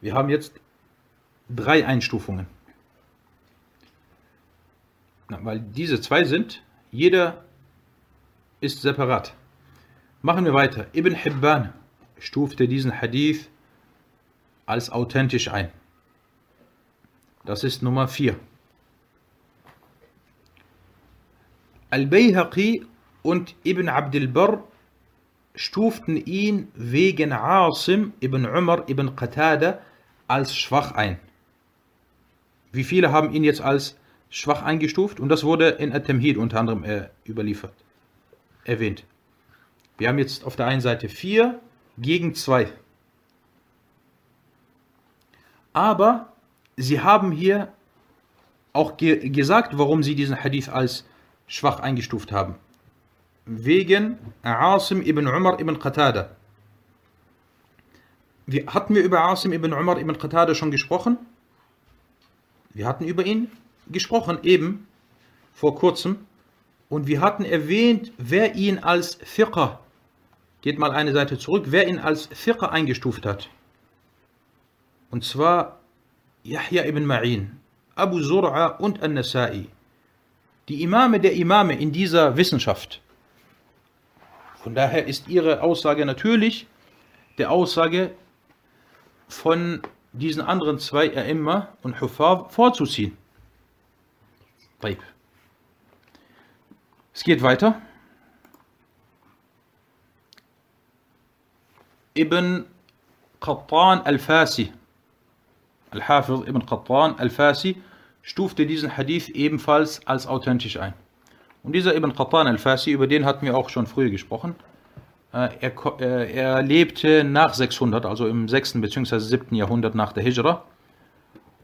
Wir haben jetzt drei Einstufungen. Na, weil diese zwei sind, jeder ist separat. Machen wir weiter. Ibn Hibban stufte diesen Hadith als authentisch ein. Das ist Nummer 4. Al-Bayhaqi und Ibn Abdul Barr stuften ihn wegen Asim ibn Umar ibn Qatada als schwach ein. Wie viele haben ihn jetzt als schwach eingestuft? Und das wurde in At-Tamhid unter anderem äh, überliefert, erwähnt. Wir haben jetzt auf der einen Seite 4 gegen 2. Aber sie haben hier auch ge gesagt, warum sie diesen Hadith als schwach eingestuft haben. Wegen Asim ibn Umar ibn Qatada. Wir, hatten wir über Asim ibn Umar ibn Qatada schon gesprochen? Wir hatten über ihn gesprochen, eben vor kurzem. Und wir hatten erwähnt, wer ihn als Fiqh, geht mal eine Seite zurück, wer ihn als Fiqh eingestuft hat. Und zwar Yahya ibn Ma'in, Abu Zur'a und An-Nasa'i die Imame der Imame in dieser Wissenschaft. Von daher ist ihre Aussage natürlich der Aussage von diesen anderen zwei A'imma und Hufar vorzuziehen. Es geht weiter. Ibn Qattan al-Fasi, Al-Hafiz Ibn Qattan al-Fasi, stufte diesen Hadith ebenfalls als authentisch ein. Und dieser Ibn Qattan al-Fasi, über den hatten wir auch schon früher gesprochen, äh, er, äh, er, lebte nach 600, also im 6. bzw. 7. Jahrhundert nach der Hijra.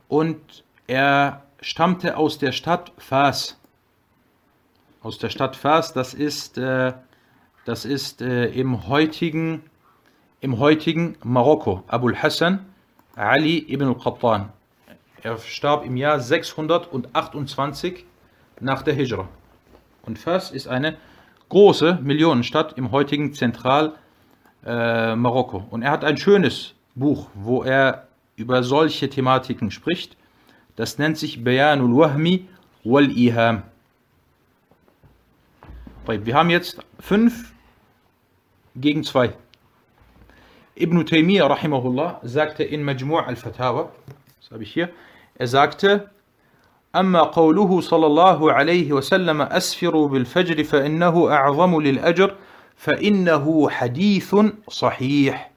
Und er stammte aus der Stadt Fas. Aus der Stadt Fas, das ist, äh, das ist im, heutigen, im heutigen Marokko. Abul Hassan Ali ibn al-Qattan. Er starb im Jahr 628 nach der Hijra. Und Fas ist eine große Millionenstadt im heutigen Zentral-Marokko. Äh, und er hat ein schönes Buch, wo er über solche Thematiken spricht. Das nennt sich Bayanul Wahmi wal Iham. Wir haben jetzt fünf gegen zwei. Ibn Taymiyyah rahimahullah sagte in Majmu' al-Fatawa, das habe ich hier, er sagte, أما قوله صلى الله عليه وسلم أسفروا بالفجر فإنه أعظم للأجر فإنه حديث صحيح.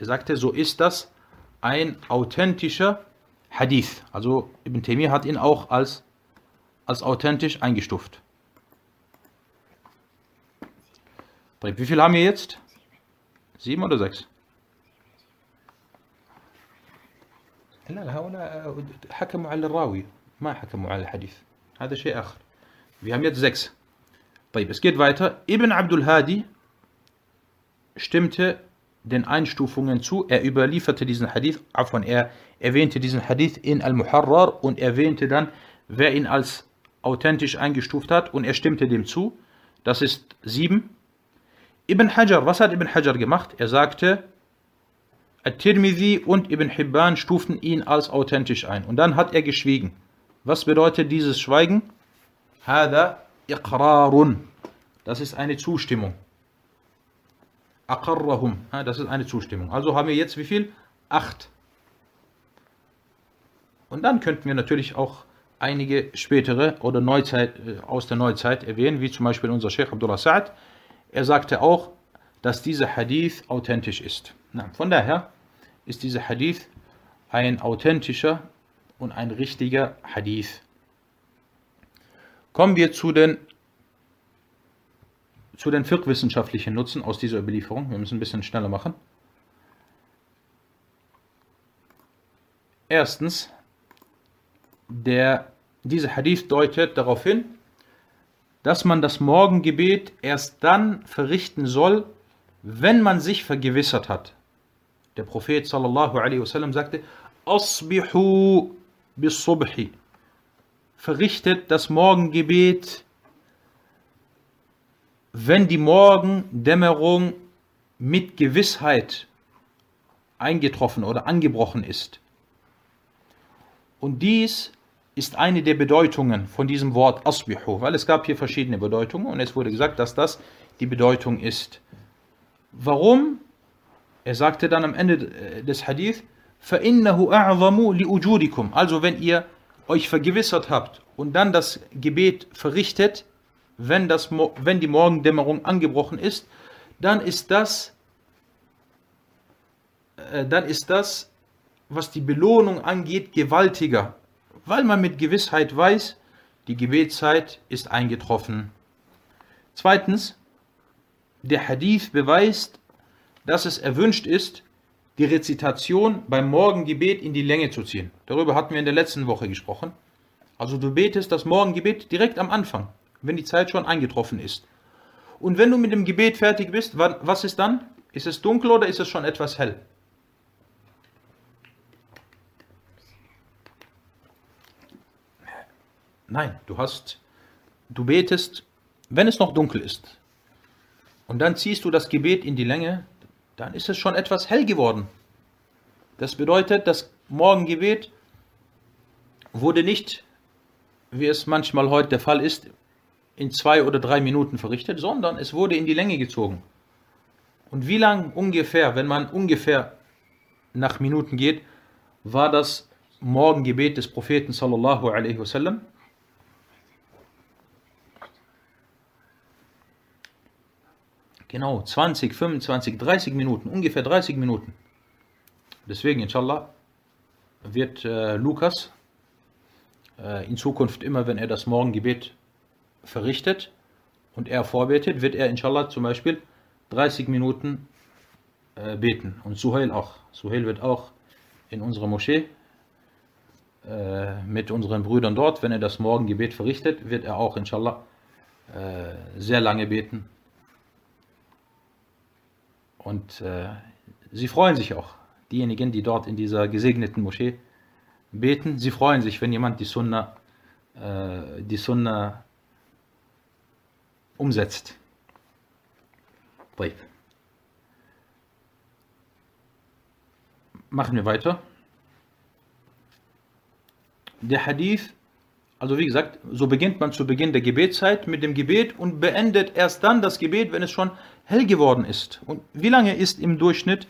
Er sagte, so ist das ein authentischer Hadith. Also Ibn Taymiyyah hat ihn auch als, als authentisch eingestuft. Wie viel haben wir jetzt? Sieben oder sechs? لا هؤلاء حكموا على الراوي ما حكموا على الحديث هذا شيء آخر wir haben jetzt sechs طيب es geht weiter Ibn Abdul Hadi stimmte den Einstufungen zu er überlieferte diesen Hadith afwan, er erwähnte diesen Hadith in Al-Muharrar und erwähnte dann wer ihn als authentisch eingestuft hat und er stimmte dem zu das ist sieben Ibn Hajar was hat Ibn Hajar gemacht er sagte At-Tirmidhi und Ibn Hibban stuften ihn als authentisch ein. Und dann hat er geschwiegen. Was bedeutet dieses Schweigen? Hada iqrarun. Das ist eine Zustimmung. Aqarrahum. Das ist eine Zustimmung. Also haben wir jetzt wie viel? Acht. Und dann könnten wir natürlich auch einige spätere oder Neuzeit, äh, aus der Neuzeit erwähnen, wie zum Beispiel unser Sheikh Abdullah Sa'ad. Er sagte auch, dass dieser Hadith authentisch ist. Von daher ist dieser Hadith ein authentischer und ein richtiger Hadith. Kommen wir zu den, zu den fiqh-wissenschaftlichen Nutzen aus dieser Überlieferung. Wir müssen ein bisschen schneller machen. Erstens, der, dieser Hadith deutet darauf hin, dass man das Morgengebet erst dann verrichten soll, wenn man sich vergewissert hat, der Prophet sallallahu alaihi wasallam sagte, Asbihu bis subhi. Verrichtet das Morgengebet, wenn die Morgendämmerung mit Gewissheit eingetroffen oder angebrochen ist. Und dies ist eine der Bedeutungen von diesem Wort Asbihu, weil es gab hier verschiedene Bedeutungen und es wurde gesagt, dass das die Bedeutung ist. Warum? Er sagte dann am Ende äh, des Hadith, فَإِنَّهُ أَعْظَمُ لِأُجُورِكُمْ Also wenn ihr euch vergewissert habt und dann das Gebet verrichtet, wenn, das, wenn die Morgendämmerung angebrochen ist, dann ist das, äh, dann ist das, was die Belohnung angeht, gewaltiger, weil man mit Gewissheit weiß, die Gebetszeit ist eingetroffen. Zweitens, der Hadith beweist, dass es erwünscht ist, die Rezitation beim Morgengebet in die Länge zu ziehen. Darüber hatten wir in der letzten Woche gesprochen. Also du betest das Morgengebet direkt am Anfang, wenn die Zeit schon eingetroffen ist. Und wenn du mit dem Gebet fertig bist, was ist dann? Ist es dunkel oder ist es schon etwas hell? Nein, du hast, du betest, wenn es noch dunkel ist. Und dann ziehst du das Gebet in die Länge, dann ist es schon etwas hell geworden. Das bedeutet, das Morgengebet wurde nicht, wie es manchmal heute der Fall ist, in zwei oder drei Minuten verrichtet, sondern es wurde in die Länge gezogen. Und wie lang ungefähr, wenn man ungefähr nach Minuten geht, war das Morgengebet des Propheten sallallahu alaihi wasallam? Genau, 20, 25, 30 Minuten, ungefähr 30 Minuten. Deswegen, inshallah, wird äh, Lukas äh, in Zukunft immer, wenn er das Morgengebet verrichtet und er vorbetet, wird er inshallah zum Beispiel 30 Minuten äh, beten. Und Suhail auch. Suhail wird auch in unserer Moschee äh, mit unseren Brüdern dort, wenn er das Morgengebet verrichtet, wird er auch inshallah äh, sehr lange beten und äh, sie freuen sich auch, diejenigen, die dort in dieser gesegneten Moschee beten, sie freuen sich, wenn jemand die Sunna, äh, die Sunna umsetzt. Machen wir weiter. Der Hadith, also wie gesagt, so beginnt man zu Beginn der Gebetszeit mit dem Gebet und beendet erst dann das Gebet, wenn es schon hell geworden ist. Und wie lange ist im Durchschnitt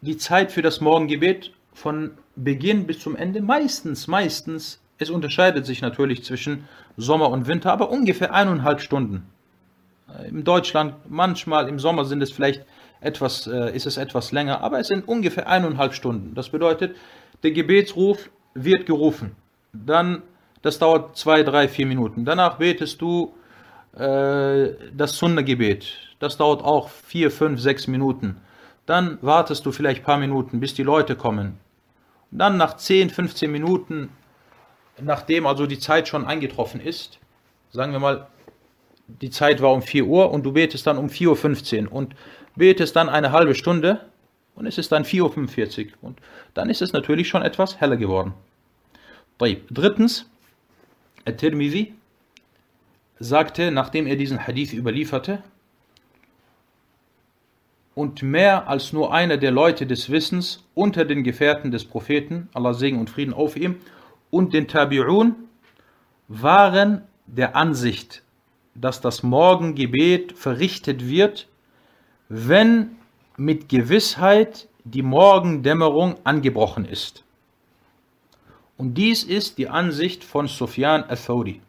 die Zeit für das Morgengebet von Beginn bis zum Ende? Meistens, meistens, es unterscheidet sich natürlich zwischen Sommer und Winter, aber ungefähr eineinhalb Stunden. In Deutschland manchmal im Sommer sind es vielleicht etwas, äh, ist es etwas länger, aber es sind ungefähr eineinhalb Stunden. Das bedeutet, der Gebetsruf wird gerufen. Dann, das dauert zwei, drei, vier Minuten. Danach betest du äh, das Sunna-Gebet. Das dauert auch vier, fünf, sechs Minuten. Dann wartest du vielleicht ein paar Minuten, bis die Leute kommen. Und dann nach 10, 15 Minuten, nachdem also die Zeit schon eingetroffen ist, sagen wir mal, die Zeit war um 4 Uhr und du betest dann um 4.15 Uhr und betest dann eine halbe Stunde und es ist dann 4.45 Uhr und dann ist es natürlich schon etwas heller geworden. Drittens, At-Tirmidhi sagte, nachdem er diesen Hadith überlieferte, und mehr als nur einer der Leute des Wissens unter den Gefährten des Propheten, Allah Segen und Frieden auf ihm, und den Tabi'un, waren der Ansicht, dass das Morgengebet verrichtet wird, wenn mit Gewissheit die Morgendämmerung angebrochen ist. Und dies ist die Ansicht von Sufyan al-Thawri.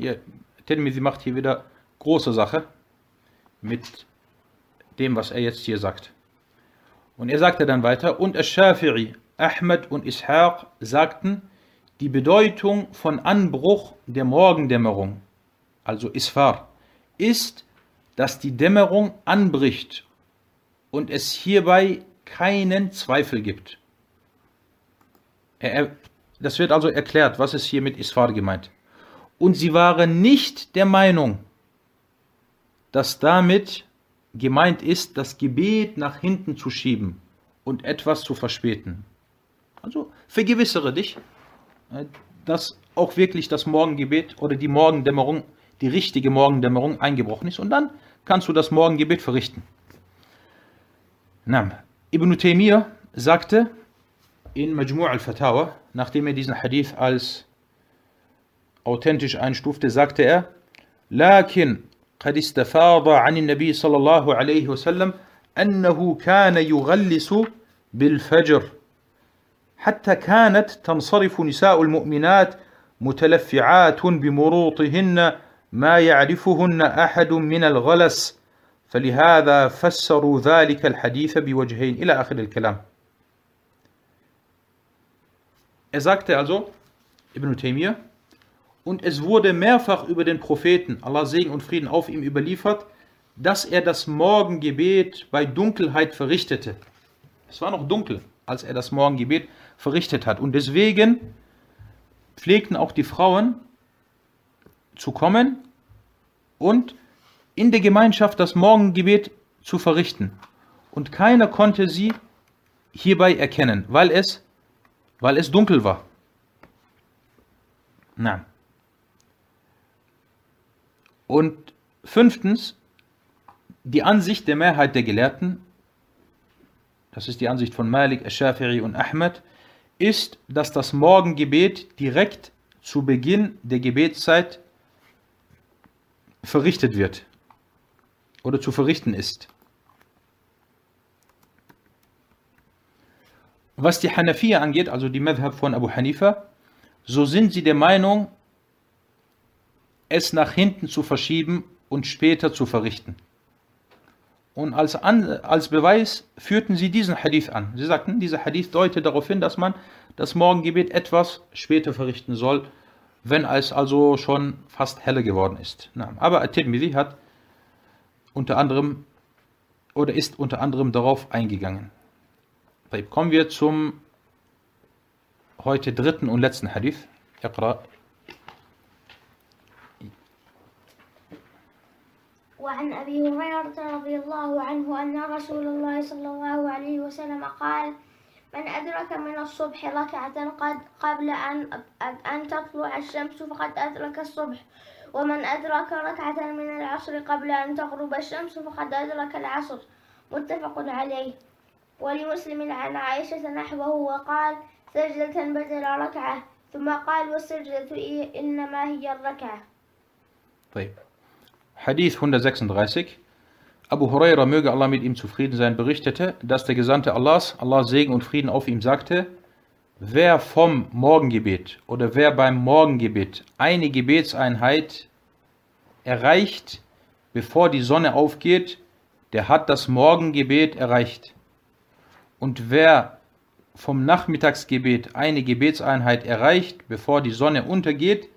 Hier, Tirmidhi macht hier wieder große Sache mit dem, was er jetzt hier sagt. Und er sagte dann weiter, und Ash-Shafi'i, Ahmed und Ishaq sagten, die Bedeutung von Anbruch der Morgendämmerung, also Isfar, ist, dass die Dämmerung anbricht und es hierbei keinen Zweifel gibt. Er, das wird also erklärt, was ist hier mit Isfar gemeint. Und sie waren nicht der Meinung, dass damit gemeint ist, das Gebet nach hinten zu schieben und etwas zu verspäten. Also vergewissere dich, äh, dass auch wirklich das Morgengebet oder die Morgendämmerung, die richtige Morgendämmerung eingebrochen ist und dann kannst du das Morgengebet verrichten. Na, Ibn Taymiyyah sagte in Majmu' al-Fatawa, nachdem er diesen Hadith als authentisch einstufte, sagte er, لكن قد استفاض عن النبي صلى الله عليه وسلم أنه كان يغلس بالفجر حتى كانت تنصرف نساء المؤمنات متلفعات بمروطهن ما يعرفهن أحد من الغلس فلهذا فسروا ذلك الحديث بوجهين إلى آخر الكلام Er sagte also, Ibn Taymiyyah, und es wurde mehrfach über den Propheten, Allah Segen und Frieden auf ihm überliefert, dass er das Morgengebet bei Dunkelheit verrichtete. Es war noch dunkel, als er das Morgengebet verrichtet hat. Und deswegen pflegten auch die Frauen zu kommen und in der Gemeinschaft das Morgengebet zu verrichten. Und keiner konnte sie hierbei erkennen, weil es, weil es dunkel war. Na. Und fünftens, die Ansicht der Mehrheit der Gelehrten, das ist die Ansicht von Malik, Ash-Shafi'i und Ahmed, ist, dass das Morgengebet direkt zu Beginn der Gebetszeit verrichtet wird oder zu verrichten ist. Was die Hanafiya angeht, also die Madhab von Abu Hanifa, so sind sie der Meinung, es nach hinten zu verschieben und später zu verrichten. Und als, an, als Beweis führten sie diesen Hadith an. Sie sagten, dieser Hadith deutet darauf hin, dass man das Morgengebet etwas später verrichten soll, wenn es also schon fast helle geworden ist. Aber At-Tirmidhi hat unter anderem oder ist unter anderem darauf eingegangen. Kommen wir zum heute dritten und letzten Hadith. وعن أبي هريرة رضي الله عنه أن رسول الله صلى الله عليه وسلم قال من أدرك من الصبح ركعة قد قبل أن أن تطلع الشمس فقد أدرك الصبح. ومن أدرك ركعة من العصر قبل أن تغرب الشمس فقد أدرك العصر. متفق عليه. ولمسلم عن عائشة نحوه وقال سجدة بدل ركعة. ثم قال والسجدة إنما هي الركعة. طيب. Hadith 136 Abu Huraira, möge Allah mit ihm zufrieden sein, berichtete, dass der Gesandte Allahs, Allah Segen und Frieden auf ihm sagte, wer vom Morgengebet oder wer beim Morgengebet eine Gebetseinheit erreicht, bevor die Sonne aufgeht, der hat das Morgengebet erreicht. Und wer vom Nachmittagsgebet eine Gebetseinheit erreicht, bevor die Sonne untergeht,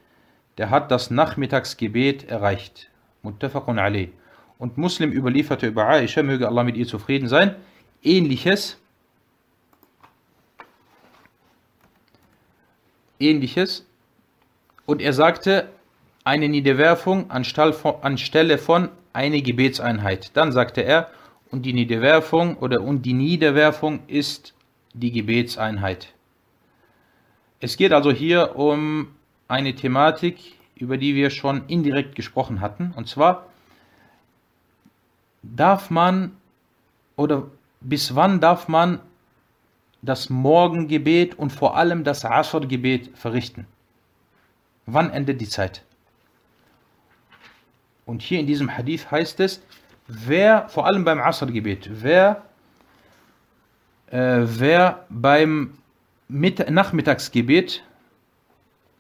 der hat das Nachmittagsgebet erreicht. Muttafaqun alayh. Und Muslim überlieferte über Aisha, möge Allah mit ihr zufrieden sein, ähnliches, ähnliches. Und er sagte, eine Niederwerfung anstelle von eine Gebetseinheit. Dann sagte er, und die Niederwerfung oder und die Niederwerfung ist die Gebetseinheit. Es geht also hier um eine Thematik, über die wir schon indirekt gesprochen hatten. Und zwar darf man oder bis wann darf man das Morgengebet und vor allem das Asr-Gebet verrichten? Wann endet die Zeit? Und hier in diesem Hadith heißt es, wer, vor allem beim Asr-Gebet, wer, äh, wer beim Mit Nachmittagsgebet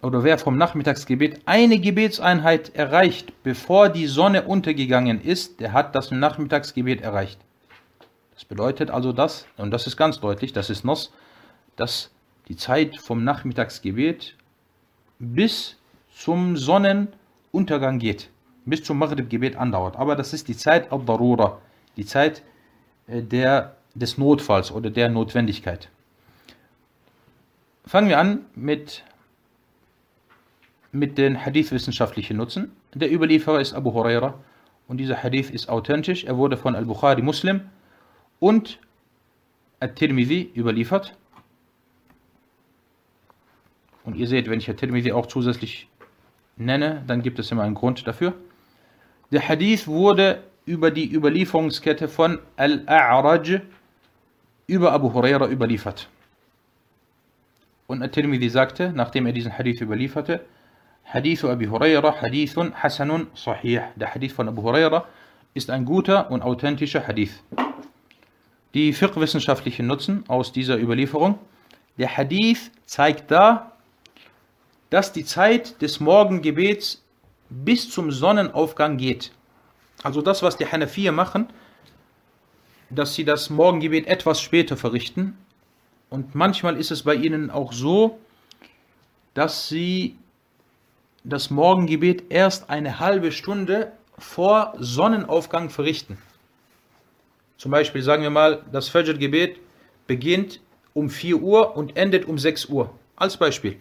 oder wer vom Nachmittagsgebet eine Gebetseinheit erreicht, bevor die Sonne untergegangen ist, der hat das Nachmittagsgebet erreicht. Das bedeutet also das, und das ist ganz deutlich, das ist Nos, dass die Zeit vom Nachmittagsgebet bis zum Sonnenuntergang geht, bis zum Maghrib-Gebet andauert. Aber das ist die Zeit al-Darura, die Zeit äh, der, des Notfalls oder der Notwendigkeit. Fangen wir an mit mit den Hadith-wissenschaftlichen Nutzen. Der Überlieferer ist Abu Huraira und dieser Hadith ist authentisch. Er wurde von Al-Bukhari Muslim und At-Tirmidhi überliefert. Und ihr seht, wenn ich At-Tirmidhi auch zusätzlich nenne, dann gibt es immer einen Grund dafür. Der Hadith wurde über die Überlieferungskette von Al-A'raj über Abu Huraira überliefert. Und At-Tirmidhi sagte, nachdem er diesen Hadith überlieferte, Hadithu Abi Huraira Hadithun Hasanun Sahih. Der Hadith von Abu Huraira ist ein guter und authentischer Hadith. Die fiqh-wissenschaftlichen Nutzen aus dieser Überlieferung. Der Hadith zeigt da, dass die Zeit des Morgengebets bis zum Sonnenaufgang geht. Also das, was die Hanafiya machen, dass sie das Morgengebet etwas später verrichten. Und manchmal ist es bei ihnen auch so, dass sie das Morgengebet erst eine halbe Stunde vor Sonnenaufgang verrichten. Zum Beispiel sagen wir mal, das Fajr-Gebet beginnt um 4 Uhr und endet um 6 Uhr. Als Beispiel.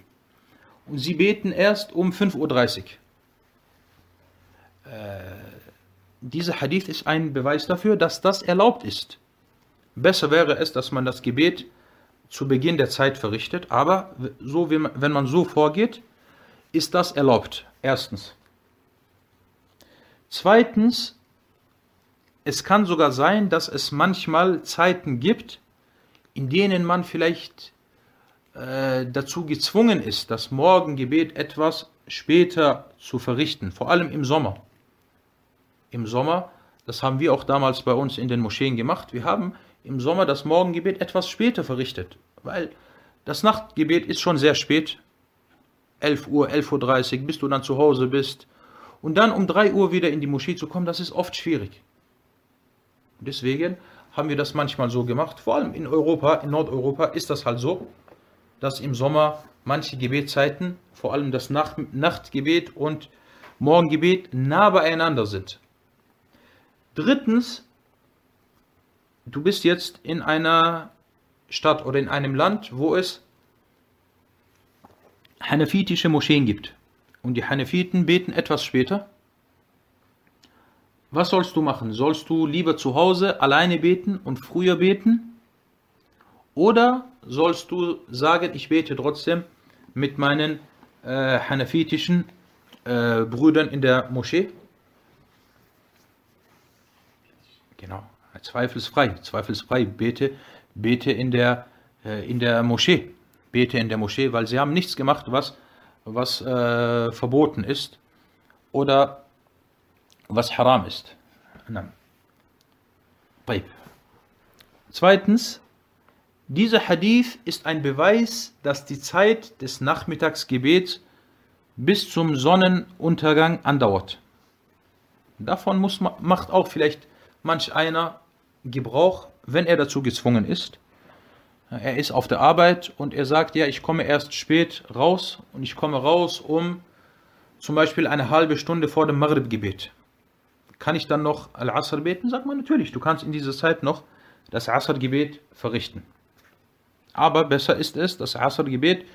Und sie beten erst um 5.30 Uhr. Äh, dieser Hadith ist ein Beweis dafür, dass das erlaubt ist. Besser wäre es, dass man das Gebet zu Beginn der Zeit verrichtet, aber so, wenn man so vorgeht, ist das erlaubt. Erstens. Zweitens, es kann sogar sein, dass es manchmal Zeiten gibt, in denen man vielleicht äh, dazu gezwungen ist, das Morgengebet etwas später zu verrichten, vor allem im Sommer. Im Sommer, das haben wir auch damals bei uns in den Moscheen gemacht, wir haben im Sommer das Morgengebet etwas später verrichtet, weil das Nachtgebet ist schon sehr spät, 11 Uhr, 11.30 Uhr, bis du dann zu Hause bist. Und dann um 3 Uhr wieder in die Moschee zu kommen, das ist oft schwierig. Deswegen haben wir das manchmal so gemacht. Vor allem in Europa, in Nordeuropa ist das halt so, dass im Sommer manche Gebetszeiten, vor allem das Nacht Nachtgebet und Morgengebet, nah beieinander sind. Drittens, du bist jetzt in einer Stadt oder in einem Land, wo es hanafitische Moscheen gibt und die Hanafiten beten etwas später, was sollst du machen? Sollst du lieber zu Hause alleine beten und früher beten? Oder sollst du sagen, ich bete trotzdem mit meinen äh, hanafitischen äh, Brüdern in der Moschee? Genau, zweifelsfrei, zweifelsfrei, bete, bete in der, äh, in der Moschee bete in der Moschee, weil sie haben nichts gemacht, was, was äh, verboten ist oder was haram ist. Zweitens, dieser Hadith ist ein Beweis, dass die Zeit des Nachmittagsgebets bis zum Sonnenuntergang andauert. Davon muss, macht auch vielleicht manch einer Gebrauch, wenn er dazu gezwungen ist. Er ist auf der Arbeit und er sagt, ja, ich komme erst spät raus und ich komme raus um zum Beispiel eine halbe Stunde vor dem Maghrib-Gebet. Kann ich dann noch Al-Asr beten? Sagt man natürlich, du kannst in dieser Zeit noch das Asr-Gebet verrichten. Aber besser ist es, das Asr-Gebet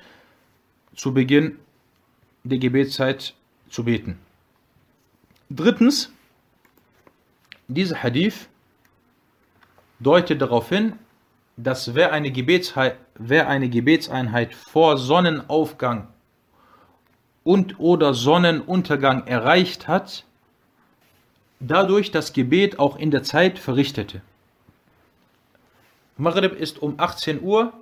zu Beginn der Gebetszeit zu beten. Drittens, dieser Hadith deutet darauf hin, dass wer eine, wer eine Gebetseinheit vor Sonnenaufgang und oder Sonnenuntergang erreicht hat, dadurch das Gebet auch in der Zeit verrichtete. Maghrib ist um 18 Uhr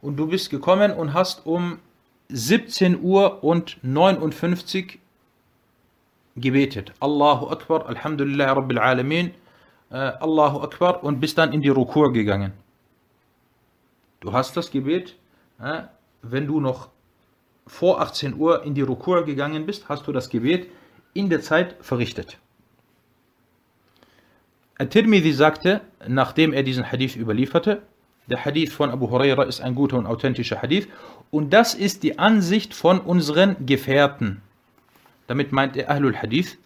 und du bist gekommen und hast um 17 Uhr und 59 gebetet. Allahu Akbar, Alhamdulillah Rabbil Alamin, äh, Allahu Akbar und bist dann in die Rukur gegangen. Du hast das Gebet, wenn du noch vor 18 Uhr in die Rukur gegangen bist, hast du das Gebet in der Zeit verrichtet. At-Tirmidhi sagte, nachdem er diesen Hadith überlieferte, der Hadith von Abu Huraira ist ein guter und authentischer Hadith und das ist die Ansicht von unseren Gefährten. Damit meint er Ahlul Hadith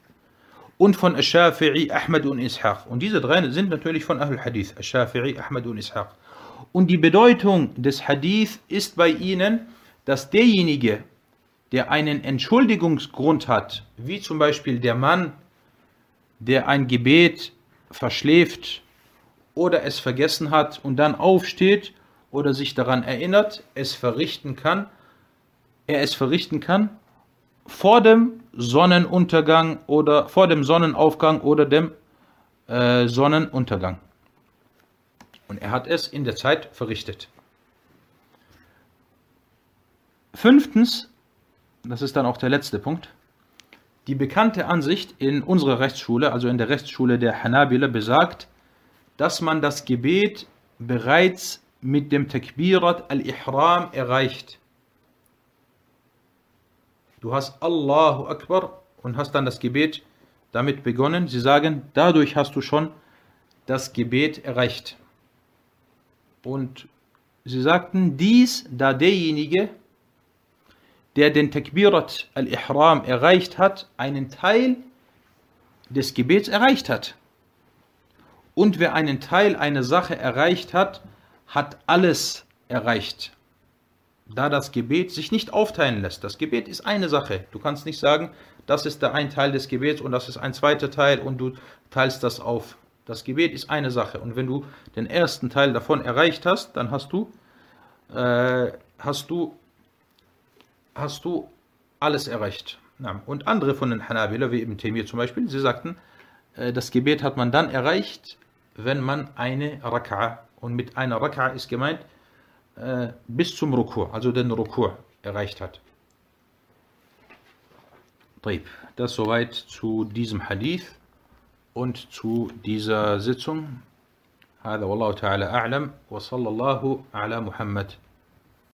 und von Ash-Shafi'i, Ahmad und Ishaq. Und diese drei sind natürlich von Ahlul Hadith, Ash-Shafi'i, Ahmad und Ishaq. Und die Bedeutung des Hadith ist bei ihnen, dass derjenige, der einen Entschuldigungsgrund hat, wie zum Beispiel der Mann, der ein Gebet verschläft oder es vergessen hat und dann aufsteht oder sich daran erinnert, es verrichten kann, er es verrichten kann vor dem Sonnenuntergang oder vor dem Sonnenaufgang oder dem äh, Sonnenuntergang. Und er hat es in der Zeit verrichtet. Fünftens, das ist dann auch der letzte Punkt, die bekannte Ansicht in unserer Rechtsschule, also in der Rechtsschule der Hanabila, besagt, dass man das Gebet bereits mit dem Takbirat al-Ihram erreicht. Du hast Allahu Akbar und hast dann das Gebet damit begonnen. Sie sagen, dadurch hast du schon das Gebet erreicht. Und sie sagten dies, da derjenige, der den Takbirat al-Ihram erreicht hat, einen Teil des Gebets erreicht hat. Und wer einen Teil einer Sache erreicht hat, hat alles erreicht. Da das Gebet sich nicht aufteilen lässt. Das Gebet ist eine Sache. Du kannst nicht sagen, das ist der ein Teil des Gebets und das ist ein zweiter Teil und du teilst das auf. Das Gebet ist eine Sache. Und wenn du den ersten Teil davon erreicht hast, dann hast du, äh, hast du, hast du alles erreicht. Und andere von den Hanabila, wie eben Temir zum Beispiel, sie sagten, äh, das Gebet hat man dann erreicht, wenn man eine Raka'a, und mit einer Raka'a ist gemeint, äh, bis zum Rukur, also den Rukur erreicht hat. Das soweit zu diesem Hadith und zu dieser Sitzung. هذا والله تعالى أعلم وصلى الله على محمد